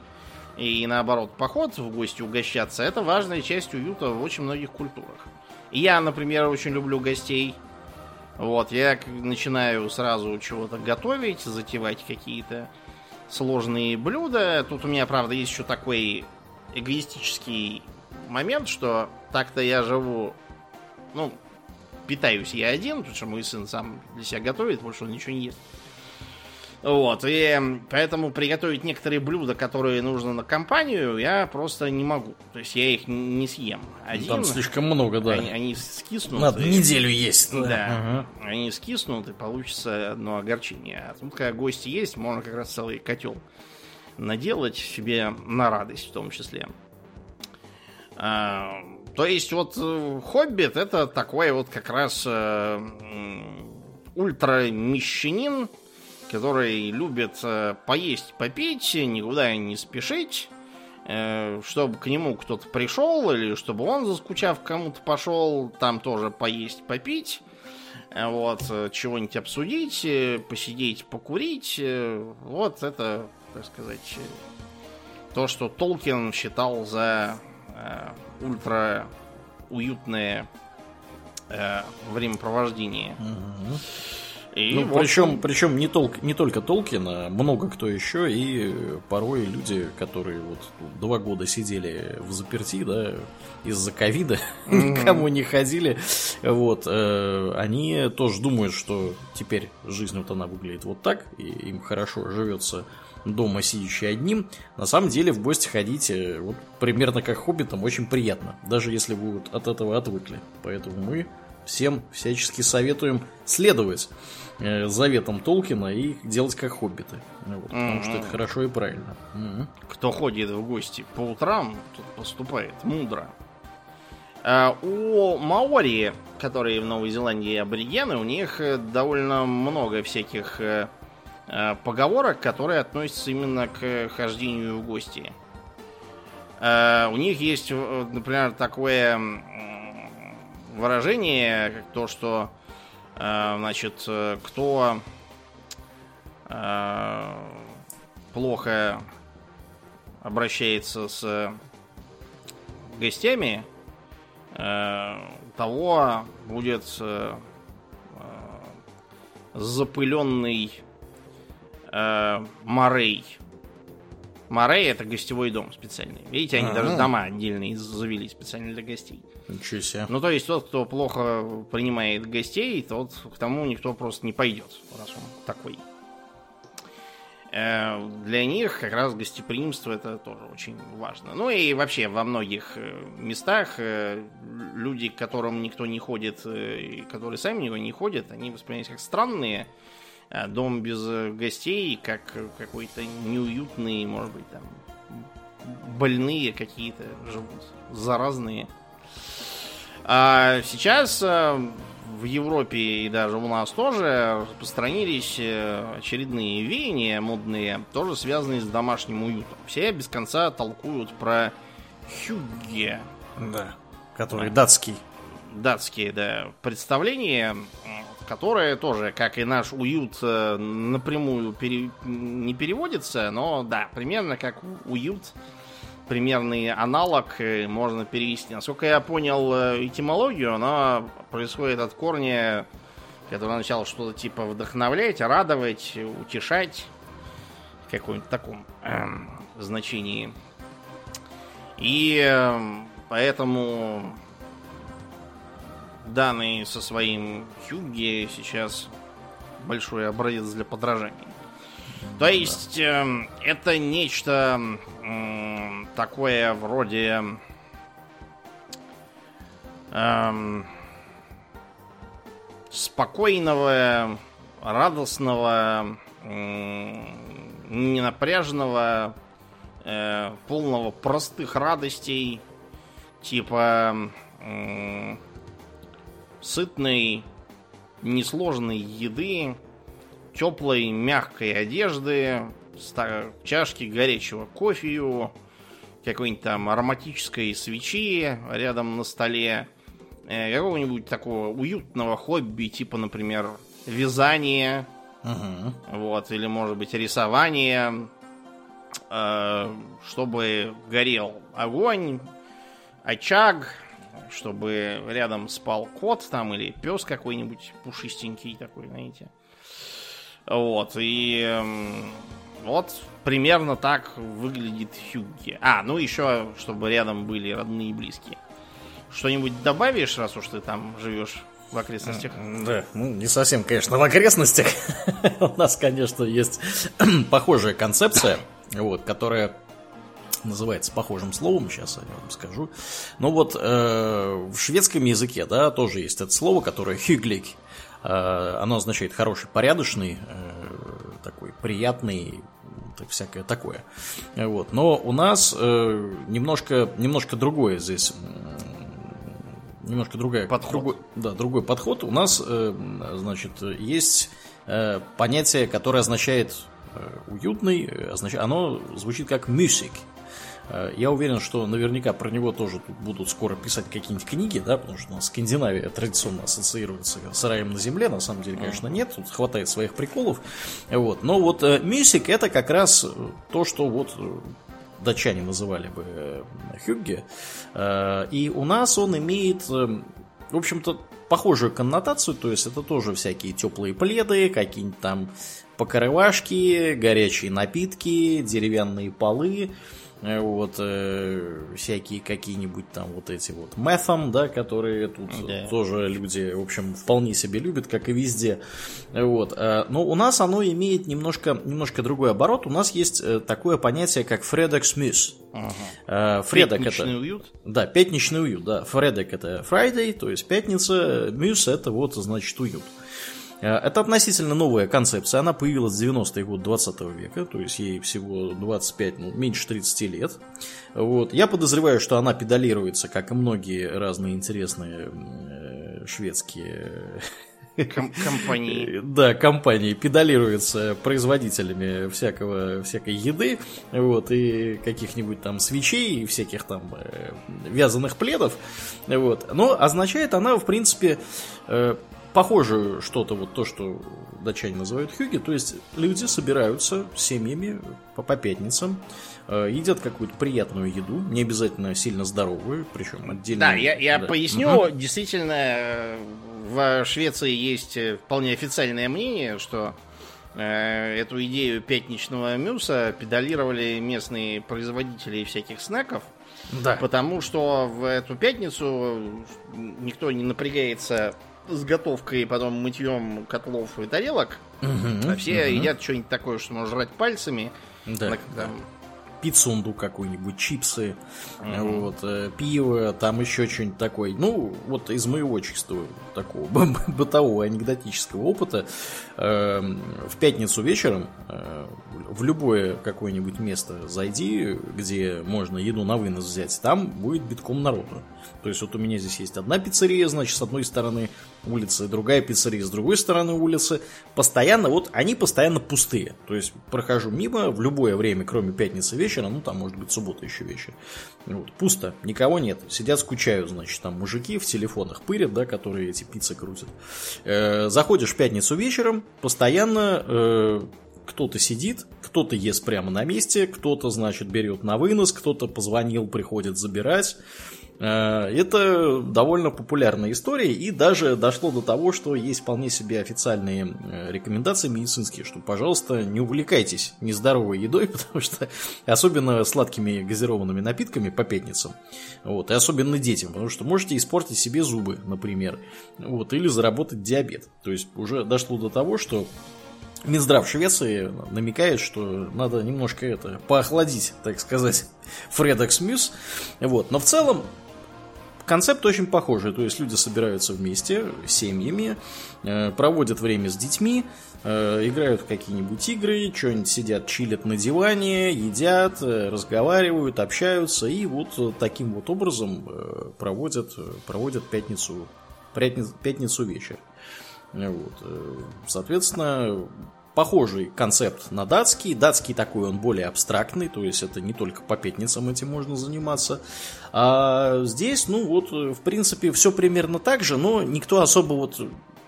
Speaker 2: и наоборот поход в гости угощаться, это важная часть уюта в очень многих культурах. Я, например, очень люблю гостей. Вот, я начинаю сразу чего-то готовить, затевать какие-то сложные блюда. Тут у меня, правда, есть еще такой эгоистический момент, что так-то я живу, ну, питаюсь я один, потому что мой сын сам для себя готовит, больше он ничего не ест. Вот, и поэтому приготовить некоторые блюда, которые нужно на компанию, я просто не могу. То есть я их не съем.
Speaker 1: Один, Там слишком много, да.
Speaker 2: Они, они скиснут.
Speaker 1: Надо и, неделю есть.
Speaker 2: Да, да ага. они скиснут, и получится одно огорчение. А тут, когда гости есть, можно как раз целый котел наделать себе на радость в том числе. А, то есть вот э, Хоббит это такой вот как раз э, ультра-мещанин, который любит э, поесть, попить, никуда не спешить, э, чтобы к нему кто-то пришел, или чтобы он, заскучав, кому-то пошел, там тоже поесть, попить, э, вот, чего-нибудь обсудить, посидеть, покурить, вот это, так сказать, то, что Толкин считал за ультра уютное времяпровождение. Угу.
Speaker 1: И, ну, причем, общем... причем не, тол... не только Толкина, много кто еще, и порой люди, которые вот два года сидели в заперти, да, из-за ковида, [laughs] mm-hmm. никому не ходили, вот, э, они тоже думают, что теперь жизнь вот она выглядит вот так, и им хорошо живется дома сидящий одним, на самом деле в гости ходить э, вот примерно как хоббитам очень приятно, даже если вы вот от этого отвыкли. Поэтому мы всем всячески советуем следовать заветам Толкина и делать как хоббиты. Вот, потому mm-hmm. что это хорошо и правильно. Mm-hmm.
Speaker 2: Кто ходит в гости по утрам, тот поступает мудро. А у маори, которые в Новой Зеландии аборигены, у них э, довольно много всяких э, поговорок, которые относятся именно к хождению в гости. У них есть, например, такое выражение, как то, что э, значит, э, кто э, плохо обращается с гостями, э, того будет э, запыленный э, Морей. Морей это гостевой дом специальный. Видите, они А-а-а. даже дома отдельные завели специально для гостей.
Speaker 1: Ничего себе.
Speaker 2: Ну, то есть тот, кто плохо принимает гостей, тот к тому никто просто не пойдет, раз он такой. Э, для них как раз гостеприимство это тоже очень важно. Ну и вообще во многих э, местах э, люди, к которым никто не ходит, и которые сами никто не ходят, они воспринимаются как странные. Дом без гостей, как какой-то неуютный, может быть, там больные какие-то живут, заразные. А сейчас в Европе и даже у нас тоже распространились э, очередные веяния модные, тоже связанные с домашним уютом. Все без конца толкуют про Хюгге.
Speaker 1: Да, который да. датский.
Speaker 2: Датские, да, представления, которое тоже, как и наш уют, э, напрямую пере... не переводится, но да, примерно как уют примерный аналог э, можно перевести. Насколько я понял э, этимологию, она происходит от корня, который означал что-то типа вдохновлять, радовать, утешать. Каком-нибудь таком э, значении. И э, поэтому данный со своим Хюгге сейчас большой образец для подражания. То есть э, это нечто э, такое вроде э, спокойного, радостного, э, ненапряженного, э, полного простых радостей, типа э, сытной, несложной еды, теплой, мягкой одежды, чашки горячего кофею, какой-нибудь там ароматической свечи рядом на столе, э, какого-нибудь такого уютного хобби, типа, например, вязание, uh вот, или, может быть, рисование, э, чтобы горел огонь, очаг, чтобы рядом спал кот там или пес какой-нибудь пушистенький такой, знаете. Вот, и эм, вот примерно так выглядит Хюгге. А, ну еще, чтобы рядом были родные и близкие. Что-нибудь добавишь, раз уж ты там живешь в окрестностях?
Speaker 1: Да, ну не совсем, конечно, в окрестностях. [laughs] У нас, конечно, есть [clears throat] похожая концепция, вот, которая называется похожим словом, сейчас я вам скажу. Но вот э, в шведском языке, да, тоже есть это слово, которое [laughs] хюглик. Э, оно означает хороший, порядочный, э, такой приятный, всякое такое. Вот. Но у нас э, немножко, немножко другое здесь немножко другая,
Speaker 2: подход.
Speaker 1: Другой, да, другой подход. У нас, значит, есть понятие, которое означает уютный, оно звучит как music. Э, я уверен, что наверняка про него тоже тут будут скоро писать какие-нибудь книги, да, потому что у нас Скандинавия традиционно ассоциируется с раем на земле, на самом деле, конечно, нет, тут хватает своих приколов, вот, но вот э, Мюсик это как раз то, что вот э, датчане называли бы Хюгге, и у нас он имеет, в общем-то, похожую коннотацию, то есть это тоже всякие теплые пледы, какие-нибудь там покрывашки, горячие напитки, деревянные полы, Э, вот э, всякие какие-нибудь там вот эти вот мефом, да, которые тут да. тоже люди, в общем, вполне себе любят, как и везде. Вот. Э, но у нас оно имеет немножко, немножко другой оборот. У нас есть э, такое понятие, как Фредекс Мюс. Ага. Фредок
Speaker 2: пятничный
Speaker 1: это...
Speaker 2: уют?
Speaker 1: Да, пятничный уют, да. Фредек это Friday, то есть пятница, Мюс это вот, значит, уют. Э, это относительно новая концепция, она появилась в 90-е годы 20 века, то есть ей всего 25, ну, меньше 30 лет. Вот. Я подозреваю, что она педалируется, как и многие разные интересные э, шведские
Speaker 2: Ком- компании. [laughs]
Speaker 1: Да, компании педалируются производителями всякого, всякой еды, вот, и каких-нибудь там свечей, и всяких там э, вязаных пледов, вот. Но означает она, в принципе, э, похоже что-то вот то, что датчане называют хюги, то есть люди собираются семьями по, по пятницам, э, едят какую-то приятную еду, не обязательно сильно здоровую, причем отдельно.
Speaker 2: Да, я, я да. поясню, угу. действительно, э, в Швеции есть вполне официальное мнение, что э, эту идею пятничного мюса педалировали местные производители всяких снеков, да. Потому что в эту пятницу никто не напрягается с готовкой потом мытьем котлов и тарелок. Угу, а все угу. едят что-нибудь такое, что можно жрать пальцами.
Speaker 1: Да, на, да. Там, пиццунду какую-нибудь, чипсы, mm-hmm. вот, э, пиво, там еще что-нибудь такое. Ну, вот из моего чистого такого бытового анекдотического опыта э, в пятницу вечером э, в любое какое-нибудь место зайди, где можно еду на вынос взять, там будет битком народу. То есть вот у меня здесь есть одна пиццерия, значит, с одной стороны улицы, другая пиццерия с другой стороны улицы. Постоянно, вот они постоянно пустые. То есть прохожу мимо в любое время, кроме пятницы вечера, ну там может быть суббота еще вечер. Вот, пусто, никого нет. Сидят, скучают, значит, там мужики в телефонах пырят, да, которые эти пиццы крутят. Э, заходишь в пятницу вечером, постоянно э, кто-то сидит, кто-то ест прямо на месте, кто-то, значит, берет на вынос, кто-то позвонил, приходит забирать. Э, это довольно популярная история, и даже дошло до того, что есть вполне себе официальные э, рекомендации медицинские, что, пожалуйста, не увлекайтесь нездоровой едой, [laughs] потому что особенно сладкими газированными напитками по пятницам, вот, и особенно детям, потому что можете испортить себе зубы, например, вот, или заработать диабет. То есть уже дошло до того, что Минздрав Швеции намекает, что надо немножко это поохладить, так сказать, Фредекс Мьюз. Вот. Но в целом концепт очень похожий. То есть люди собираются вместе, семьями, э, проводят время с детьми, э, играют в какие-нибудь игры, что-нибудь сидят, чилят на диване, едят, э, разговаривают, общаются. И вот таким вот образом проводят, проводят пятницу, пятницу вечер. Вот. Соответственно, похожий концепт на датский. Датский такой, он более абстрактный, то есть это не только по пятницам этим можно заниматься. А здесь, ну вот, в принципе, все примерно так же, но никто особо вот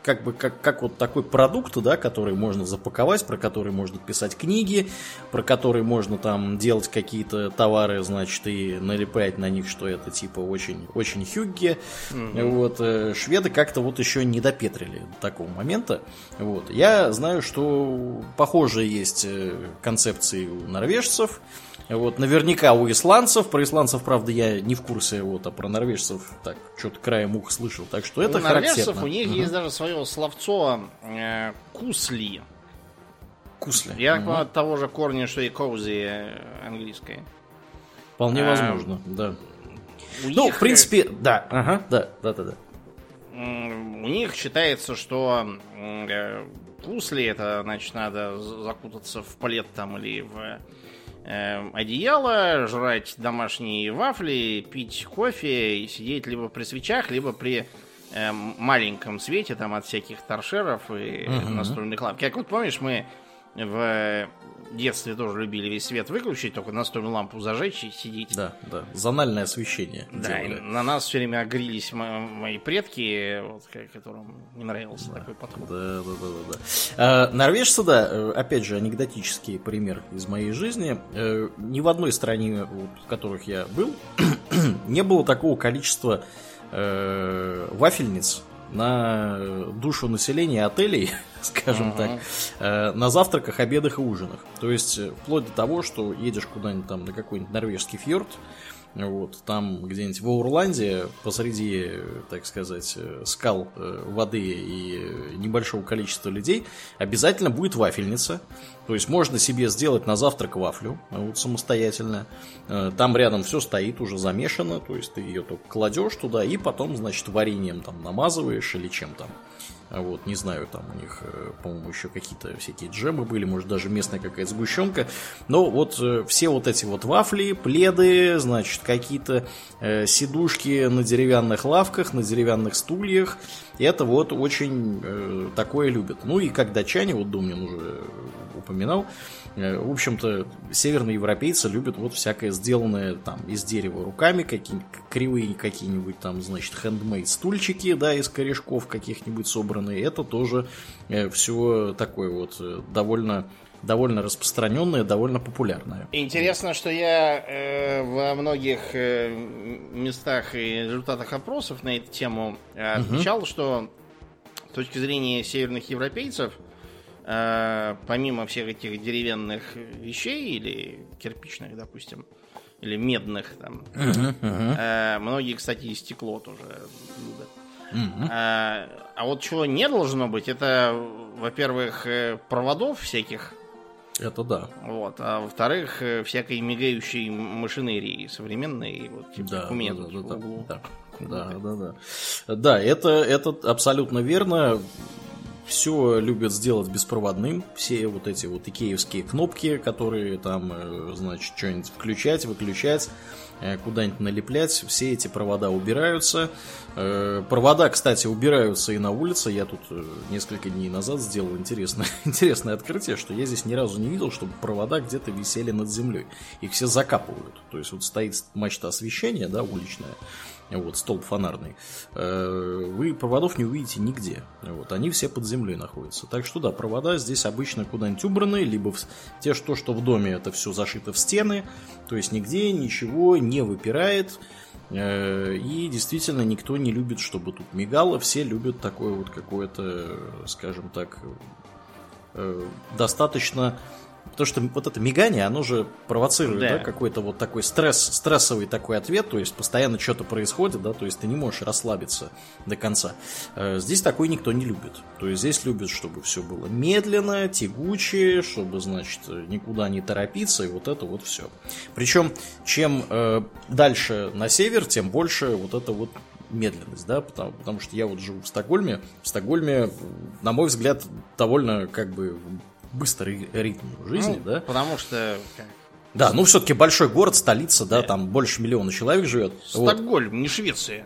Speaker 1: как бы как, как вот такой продукт, да, который можно запаковать, про который можно писать книги, про который можно там делать какие-то товары, значит, и налепать на них, что это типа очень, очень хюгге. Mm-hmm. Вот, э, шведы как-то вот еще не допетрили до такого момента. Вот. Я знаю, что похожие есть э, концепции у норвежцев. Вот, наверняка у исландцев, про исландцев, правда, я не в курсе, вот, а про норвежцев так, что-то краем уха слышал, так что это у
Speaker 2: норвежцев у них угу. есть даже свое словцо э, кусли.
Speaker 1: Кусли.
Speaker 2: Я угу. от того же корня, что и коузи э, английское.
Speaker 1: Вполне а, возможно, да. Ну, них... в принципе, да, ага, да, да, да, да.
Speaker 2: У них считается, что э, кусли это, значит, надо закутаться в палет там или в э, одеяло, жрать домашние вафли, пить кофе и сидеть либо при свечах, либо при э, маленьком свете там от всяких торшеров и uh-huh. настольных ламп. Как вот помнишь, мы в детстве тоже любили весь свет выключить, только настольную лампу зажечь и сидеть.
Speaker 1: Да, да. Зональное освещение.
Speaker 2: Да, на нас все время огрились мои предки, вот, которым не нравился да. такой подход.
Speaker 1: Да, да, да, да. да. А, норвежцы, да, э, опять же, анекдотический пример из моей жизни. Э, ни в одной стране, в которых я был, [clears throat] не было такого количества э, вафельниц, на душу населения отелей, [laughs] скажем uh-huh. так, э, на завтраках, обедах и ужинах. То есть, э, вплоть до того, что едешь куда-нибудь там на какой-нибудь норвежский фьорд, вот, там где-нибудь в Аурланде, посреди, так сказать, скал э, воды и небольшого количества людей, обязательно будет вафельница. То есть можно себе сделать на завтрак вафлю вот, самостоятельно. Э, там рядом все стоит уже замешано, то есть ты ее только кладешь туда и потом, значит, вареньем там намазываешь или чем там. Вот, не знаю, там у них, э, по-моему, еще какие-то всякие джемы были, может, даже местная какая-то сгущенка. Но вот э, все вот эти вот вафли, пледы, значит, какие-то э, сидушки на деревянных лавках, на деревянных стульях. Это вот очень э, такое любят. Ну и как датчане, вот Думнин уже упоминал, Э, в общем-то, северные европейцы любят вот всякое сделанное там из дерева руками, какие кривые какие-нибудь там, значит, хендмейд стульчики, да, из корешков каких-нибудь собранные убранные. Это тоже э, все такое вот э, довольно довольно распространенное, довольно популярное.
Speaker 2: Интересно, что я э, во многих э, местах и результатах опросов на эту тему э, отмечал, угу. что с точки зрения северных европейцев, э, помимо всех этих деревянных вещей или кирпичных, допустим, или медных там, uh-huh, uh-huh. Э, многие, кстати, и стекло тоже Uh-huh. А, а вот чего не должно быть, это, во-первых, э, проводов всяких
Speaker 1: это да.
Speaker 2: Вот. А во-вторых, э, всякой мигающей машинерии современной, вот типа да, да,
Speaker 1: да, да, да. Да, да, да. Да, это, это абсолютно верно. Все любят сделать беспроводным. Все вот эти вот икеевские кнопки, которые там, э, значит, что-нибудь включать, выключать. Э, куда-нибудь налеплять, все эти провода убираются. Э, провода, кстати, убираются и на улице. Я тут несколько дней назад сделал интересное, [laughs] интересное открытие, что я здесь ни разу не видел, чтобы провода где-то висели над землей. Их все закапывают. То есть вот стоит мачта освещения, да, уличная, вот, столб фонарный, э, вы проводов не увидите нигде. Вот, они все под землей находятся. Так что да, провода здесь обычно куда-нибудь убраны, либо в, те, что, что в доме, это все зашито в стены, то есть нигде ничего не выпирает. Э, и действительно никто не любит, чтобы тут мигало. Все любят такое вот какое-то, скажем так, э, достаточно Потому что вот это мигание, оно же провоцирует, да, да какой-то вот такой стресс, стрессовый такой ответ, то есть постоянно что-то происходит, да, то есть ты не можешь расслабиться до конца. Э, здесь такой никто не любит. То есть здесь любят, чтобы все было медленно, тягучее, чтобы, значит, никуда не торопиться, и вот это вот все. Причем, чем э, дальше на север, тем больше вот это вот медленность, да, потому, потому что я вот живу в Стокгольме. В Стокгольме, на мой взгляд, довольно как бы быстрый ритм жизни, ну, да?
Speaker 2: Потому что
Speaker 1: да, ну все-таки большой город, столица, да, там больше миллиона человек живет.
Speaker 2: Стокгольм, вот. не Швеция.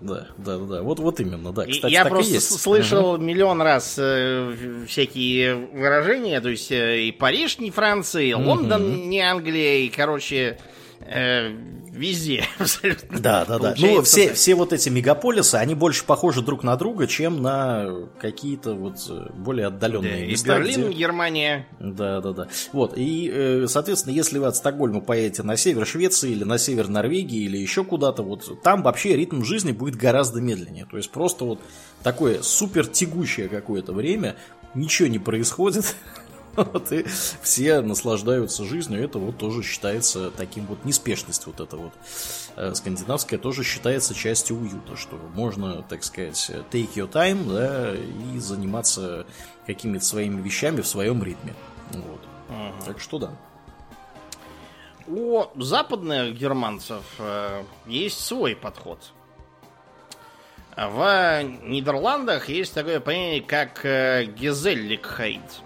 Speaker 1: Да, да, да, вот, вот именно, да.
Speaker 2: Кстати, я просто слышал угу. миллион раз э, всякие выражения, то есть э, и Париж не Франция, и Лондон угу. не Англия, и, короче, э, везде [laughs]
Speaker 1: абсолютно. Да, да, да. Ну, все, так. все вот эти мегаполисы, они больше похожи друг на друга, чем на какие-то вот э, более отдаленные да, места.
Speaker 2: И Берлин, где... Германия.
Speaker 1: Да, да, да. Вот, и, э, соответственно, если вы от Стокгольма поедете на север Швеции или на север Норвегии или еще куда-то, вот там вообще ритм жизни будет гораздо медленнее. То есть просто вот такое супер тягучее какое-то время, ничего не происходит, [laughs] Вот, и все наслаждаются жизнью. Это вот тоже считается таким вот неспешность вот эта вот э, скандинавская тоже считается частью уюта, что можно, так сказать, take your time, да, и заниматься какими-то своими вещами в своем ритме. Вот. Ага. Так что да.
Speaker 2: У западных германцев э, есть свой подход. В Нидерландах есть такое понятие, как э, gezelligheid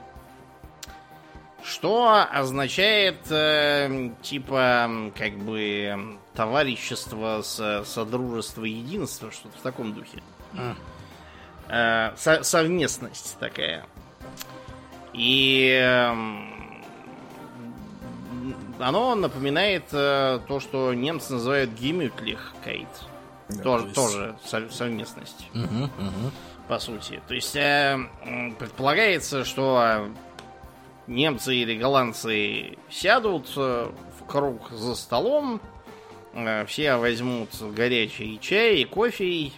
Speaker 2: что означает э, типа как бы товарищество, с, содружество, единство, что-то в таком духе. Mm. Э, со, совместность такая. И э, оно напоминает э, то, что немцы называют гимютлихкайт. Да, тоже, есть... тоже совместность. Угу, угу. По сути. То есть э, предполагается, что немцы или голландцы сядут э, в круг за столом, э, все возьмут горячий чай и кофе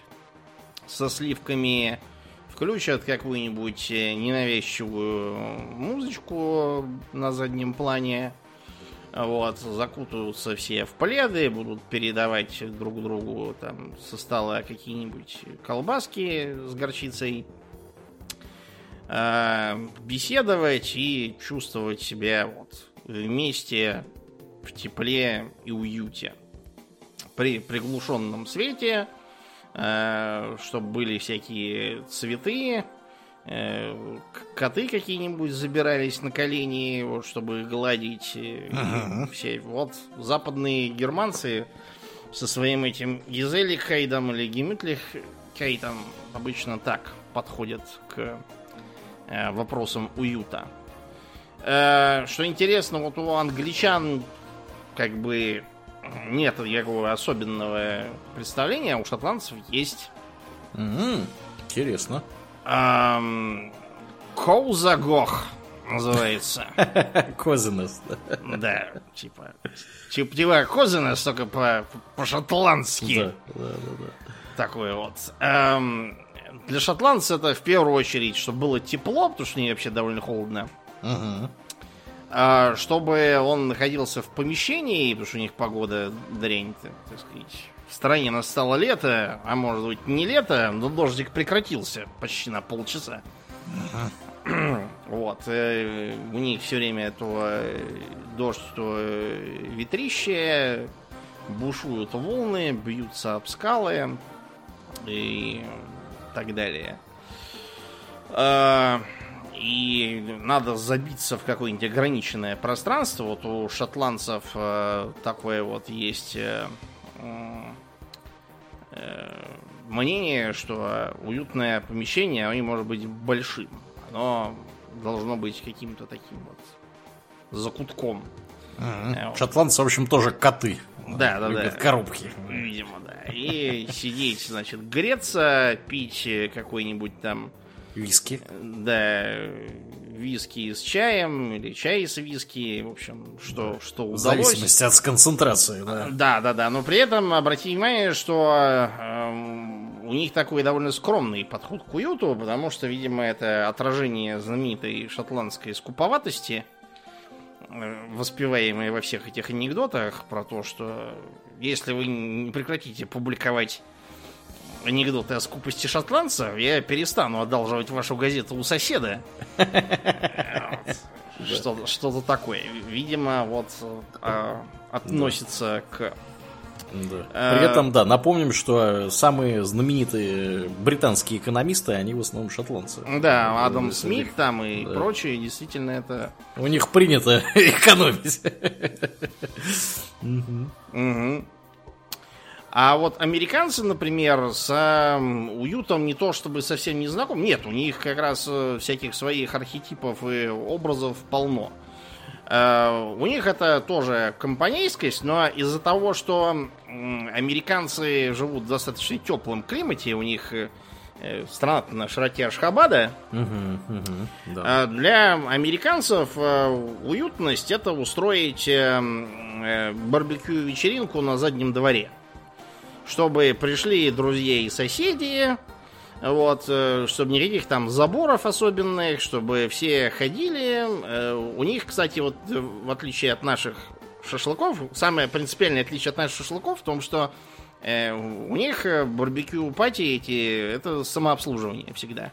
Speaker 2: со сливками, включат какую-нибудь э, ненавязчивую музычку на заднем плане, вот, закутаются все в пледы, будут передавать друг другу там со стола какие-нибудь колбаски с горчицей э, беседовать и чувствовать себя вот вместе в тепле и уюте. При приглушенном свете, э, чтобы были всякие цветы, э, коты какие-нибудь забирались на колени, вот, чтобы гладить. Ага. Все. Вот западные германцы со своим этим Гизелихайдом или Гимютлихкейтом обычно так подходят к Э, вопросом уюта. Э, что интересно, вот у англичан как бы нет никакого особенного представления, а у шотландцев есть.
Speaker 1: Угу, интересно.
Speaker 2: Эм, Коузагох называется. [laughs]
Speaker 1: Козинес.
Speaker 2: Да, типа. Типа, Козинес, только по- по-шотландски.
Speaker 1: Да, да, да, да.
Speaker 2: Такой вот. Эм, для шотландцев это в первую очередь, чтобы было тепло, потому что они вообще довольно холодно.
Speaker 1: Мгм.
Speaker 2: А, чтобы он находился в помещении, потому что у них погода дрянь, так, сказать. В стране настало лето, а может быть не лето, но дождик прекратился почти на полчаса. Вот. э, У них все время то э, дождь, то э, ветрище, бушуют волны, бьются об скалы и так далее. А, И надо забиться в какое-нибудь ограниченное пространство. Вот у шотландцев э, такое вот есть э, э, мнение, что уютное помещение, оно может быть большим. Оно должно быть каким-то таким вот закутком. Э, вот.
Speaker 1: Шотландцы, в общем, тоже коты.
Speaker 2: Да, да, да.
Speaker 1: коробки.
Speaker 2: Видимо, да. И сидеть, значит, греться, пить э, какой-нибудь там,
Speaker 1: Виски.
Speaker 2: э, да, виски с чаем или чай с виски, в общем, что, что
Speaker 1: В
Speaker 2: удалось.
Speaker 1: зависимости от концентрации, да.
Speaker 2: Да, да, да. Но при этом обратите внимание, что эм, у них такой довольно скромный подход к уюту, потому что, видимо, это отражение знаменитой шотландской скуповатости, воспеваемой во всех этих анекдотах про то, что если вы не прекратите публиковать анекдоты о скупости шотландцев, я перестану одалживать вашу газету у соседа. [laughs] Что-то такое. Видимо, вот э, относится к...
Speaker 1: Да.
Speaker 2: Э,
Speaker 1: При этом, да, напомним, что самые знаменитые британские экономисты, они в основном шотландцы.
Speaker 2: Да, Адам
Speaker 1: Э,
Speaker 2: Смит там и
Speaker 1: да.
Speaker 2: прочее, действительно, это...
Speaker 1: У них принято [laughs] экономить.
Speaker 2: А вот американцы, например, с м, уютом не то чтобы совсем не знакомы. Нет, у них как раз э, всяких своих архетипов и образов полно. Э, У них это тоже компанейскость, но из-за того, что американцы живут в достаточно теплом климате, у них э, э, страна на широте Ашхабада,
Speaker 1: да.
Speaker 2: Для американцев э, уютность это устроить э, э, барбекю-вечеринку на заднем дворе. Чтобы пришли друзья и соседи, вот, э, чтобы никаких там заборов особенных, чтобы все ходили. Э, У них, кстати, вот э, в отличие от наших шашлыков, самое принципиальное отличие от наших шашлыков в том, что у них барбекю-пати эти, это самообслуживание всегда.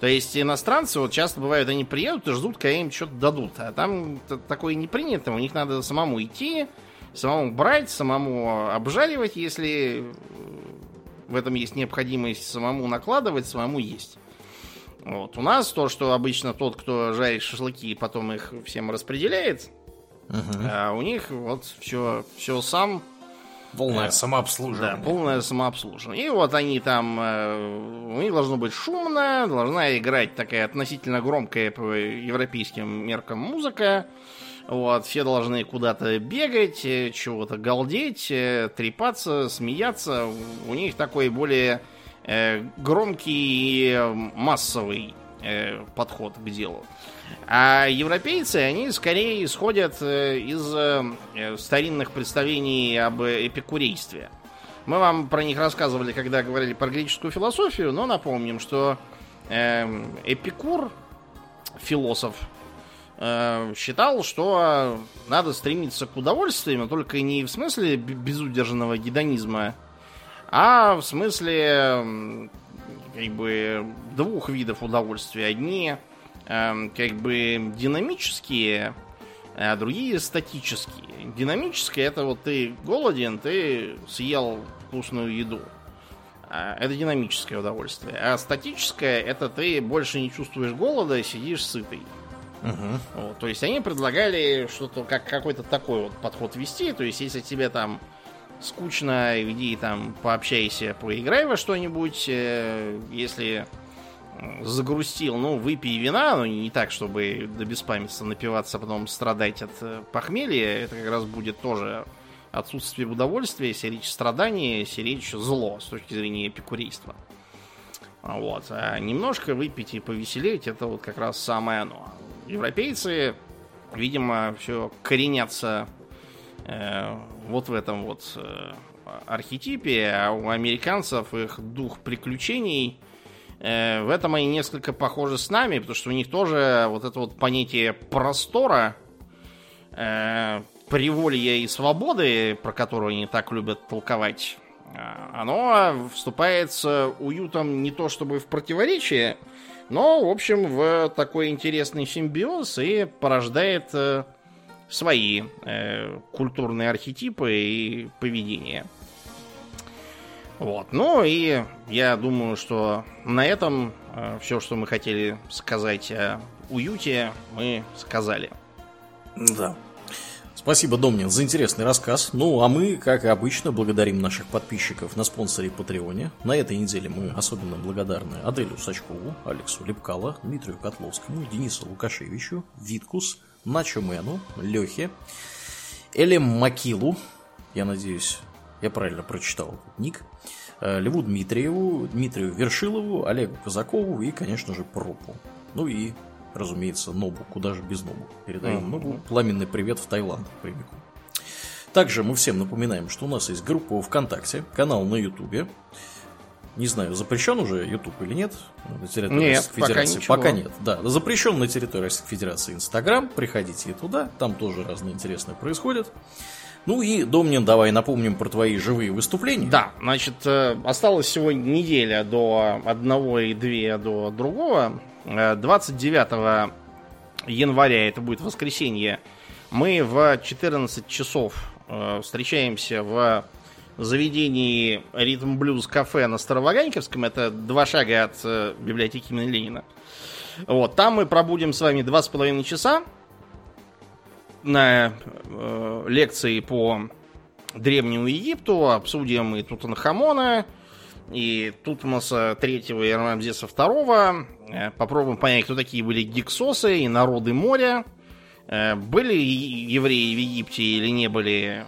Speaker 2: То есть иностранцы, вот часто бывают, они приедут и ждут, когда им что-то дадут. А там такое не принято, у них надо самому идти, самому брать, самому обжаривать, если в этом есть необходимость, самому накладывать, самому есть. Вот. У нас то, что обычно тот, кто жарит шашлыки, потом их всем распределяет, а у них вот все, все сам,
Speaker 1: Полное
Speaker 2: да,
Speaker 1: самообслуживание.
Speaker 2: полное самообслуживание. И вот они там, э, у них должно быть шумно, должна играть такая относительно громкая по европейским меркам музыка. Вот, все должны куда-то бегать, э, чего-то галдеть, э, трепаться, смеяться. У них такой более э, громкий и массовый э, подход к делу. А европейцы, они скорее исходят э, из старинных представлений об эпикурействе. Мы вам про них рассказывали, когда говорили про греческую философию, но напомним, что э, Эпикур, философ, считал, что надо стремиться к удовольствию, но только не в смысле безудержного гедонизма, а в смысле как бы двух видов удовольствия. Одни эм, как бы динамические, а другие статические. Динамическое это вот ты голоден, ты съел вкусную еду. А, Это динамическое удовольствие. А статическое это ты больше не чувствуешь голода, сидишь сытый.
Speaker 1: Мгм.
Speaker 2: Вот, то есть они предлагали что-то как какой-то такой вот подход вести. То есть если тебе там скучно, иди там пообщайся, поиграй во что-нибудь. э, Если загрустил, ну, выпей вина, но не так, чтобы до беспамятства напиваться, а потом страдать от э, похмелья. Это как раз будет тоже отсутствие удовольствия, сиречь страдания, сиречь зло с точки зрения эпикурейства. Вот. А немножко выпить и повеселеть, это вот как раз самое оно. Европейцы, видимо, все коренятся э, вот в этом вот э, архетипе, а у американцев их дух приключений э, в этом они несколько похожи с нами, потому что у них тоже вот это вот понятие простора, э, приволья и свободы, про которую они так любят толковать, а, оно вступает с уютом не то чтобы в противоречие, но, в общем, в такой интересный симбиоз и порождает э, свои э, культурные архетипы и поведение. Вот. Ну и я думаю, что на этом э, все, что мы хотели сказать о уюте, мы сказали.
Speaker 1: Да. Спасибо, Домнин, за интересный рассказ. Ну, а мы, как и обычно, благодарим наших подписчиков на спонсоре Патреоне. На этой неделе мы особенно благодарны Аделю Сачкову, Алексу Лепкало, Дмитрию Котловскому, Денису Лукашевичу, Виткус, Начо Мэну, Лехе, Элем Макилу, я надеюсь, я правильно прочитал этот ник, э, Льву Дмитриеву, Дмитрию Вершилову, Олегу Казакову и, конечно же, Пропу. Ну и разумеется, Нобу. Куда же без Нобу? Передаем mm-hmm. Нобу пламенный привет в Таиланд прямиком. Также мы всем напоминаем, что у нас есть группа ВКонтакте, канал на Ютубе. Не знаю, запрещен уже YouTube или нет
Speaker 2: на территории нет, Российской Федерации.
Speaker 1: Пока, пока нет. Да, запрещен на территории Российской Федерации Инстаграм. Приходите туда, там тоже разное интересное происходит. Ну и, Домнин, давай напомним про твои живые выступления.
Speaker 2: Да, значит, э, осталось всего неделя до одного и две до другого. 29 э, января, это будет воскресенье, мы в 14 часов э, встречаемся в заведении Ритм Блюз кафе на Староваганьковском. Это два шага от э, библиотеки имени Ленина. Вот, там мы пробудем с вами два с половиной часа на э, лекции по Древнему Египту, обсудим и Тутанхамона, и Тутмоса третьего и Рамзеса второго. Э, попробуем понять, кто такие были гиксосы и народы моря. Э, были евреи в Египте или не были,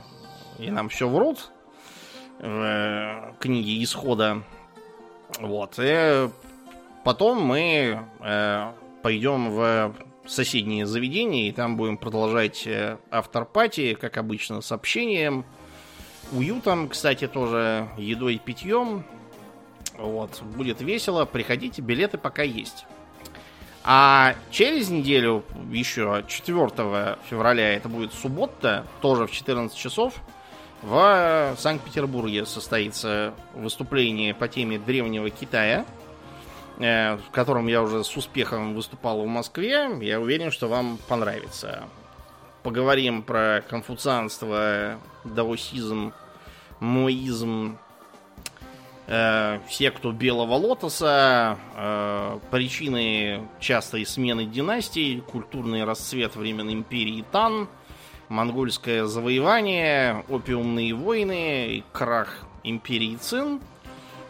Speaker 2: и нам все врут в э, книге Исхода. Вот. И потом мы пойдем в соседние заведения, и там будем продолжать автор пати, как обычно, с общением, уютом, кстати, тоже едой и питьем. Вот, будет весело, приходите, билеты пока есть. А через неделю, еще 4 февраля, это будет суббота, тоже в 14 часов, в Санкт-Петербурге состоится выступление по теме Древнего Китая, э, в котором я уже с успехом выступал в Москве. Я уверен, что вам понравится. Поговорим про конфуцианство, даосизм, моизм, э, секту Белого Лотоса, э, причины частой смены династий, культурный расцвет времен империи Тан, монгольское завоевание, опиумные войны крах империи Цин.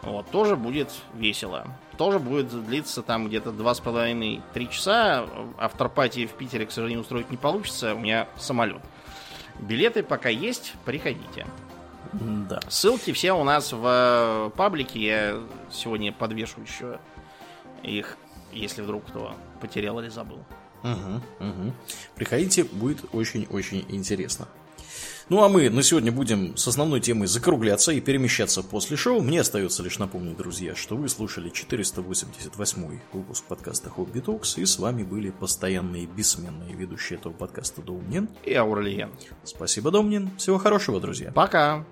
Speaker 2: Вот, тоже будет весело. Тоже будет длиться там где-то 2,5-3 часа. Авторпатии в Питере, к сожалению, устроить не получится. У меня самолет. Билеты пока есть, приходите. Да. Ссылки все у нас в э, паблике. Я сегодня подвешу еще их, если вдруг кто потерял или забыл.
Speaker 1: Угу, угу. Приходите, будет очень-очень интересно. Ну а мы на сегодня будем с основной темой закругляться и перемещаться после шоу. Мне остается лишь напомнить, друзья, что вы слушали 488 выпуск подкаста Хобби Токс, и с вами были постоянные бессменные ведущие этого подкаста Домнин
Speaker 2: и Аурлиен.
Speaker 1: Спасибо, Домнин. Всего хорошего, друзья.
Speaker 2: Пока.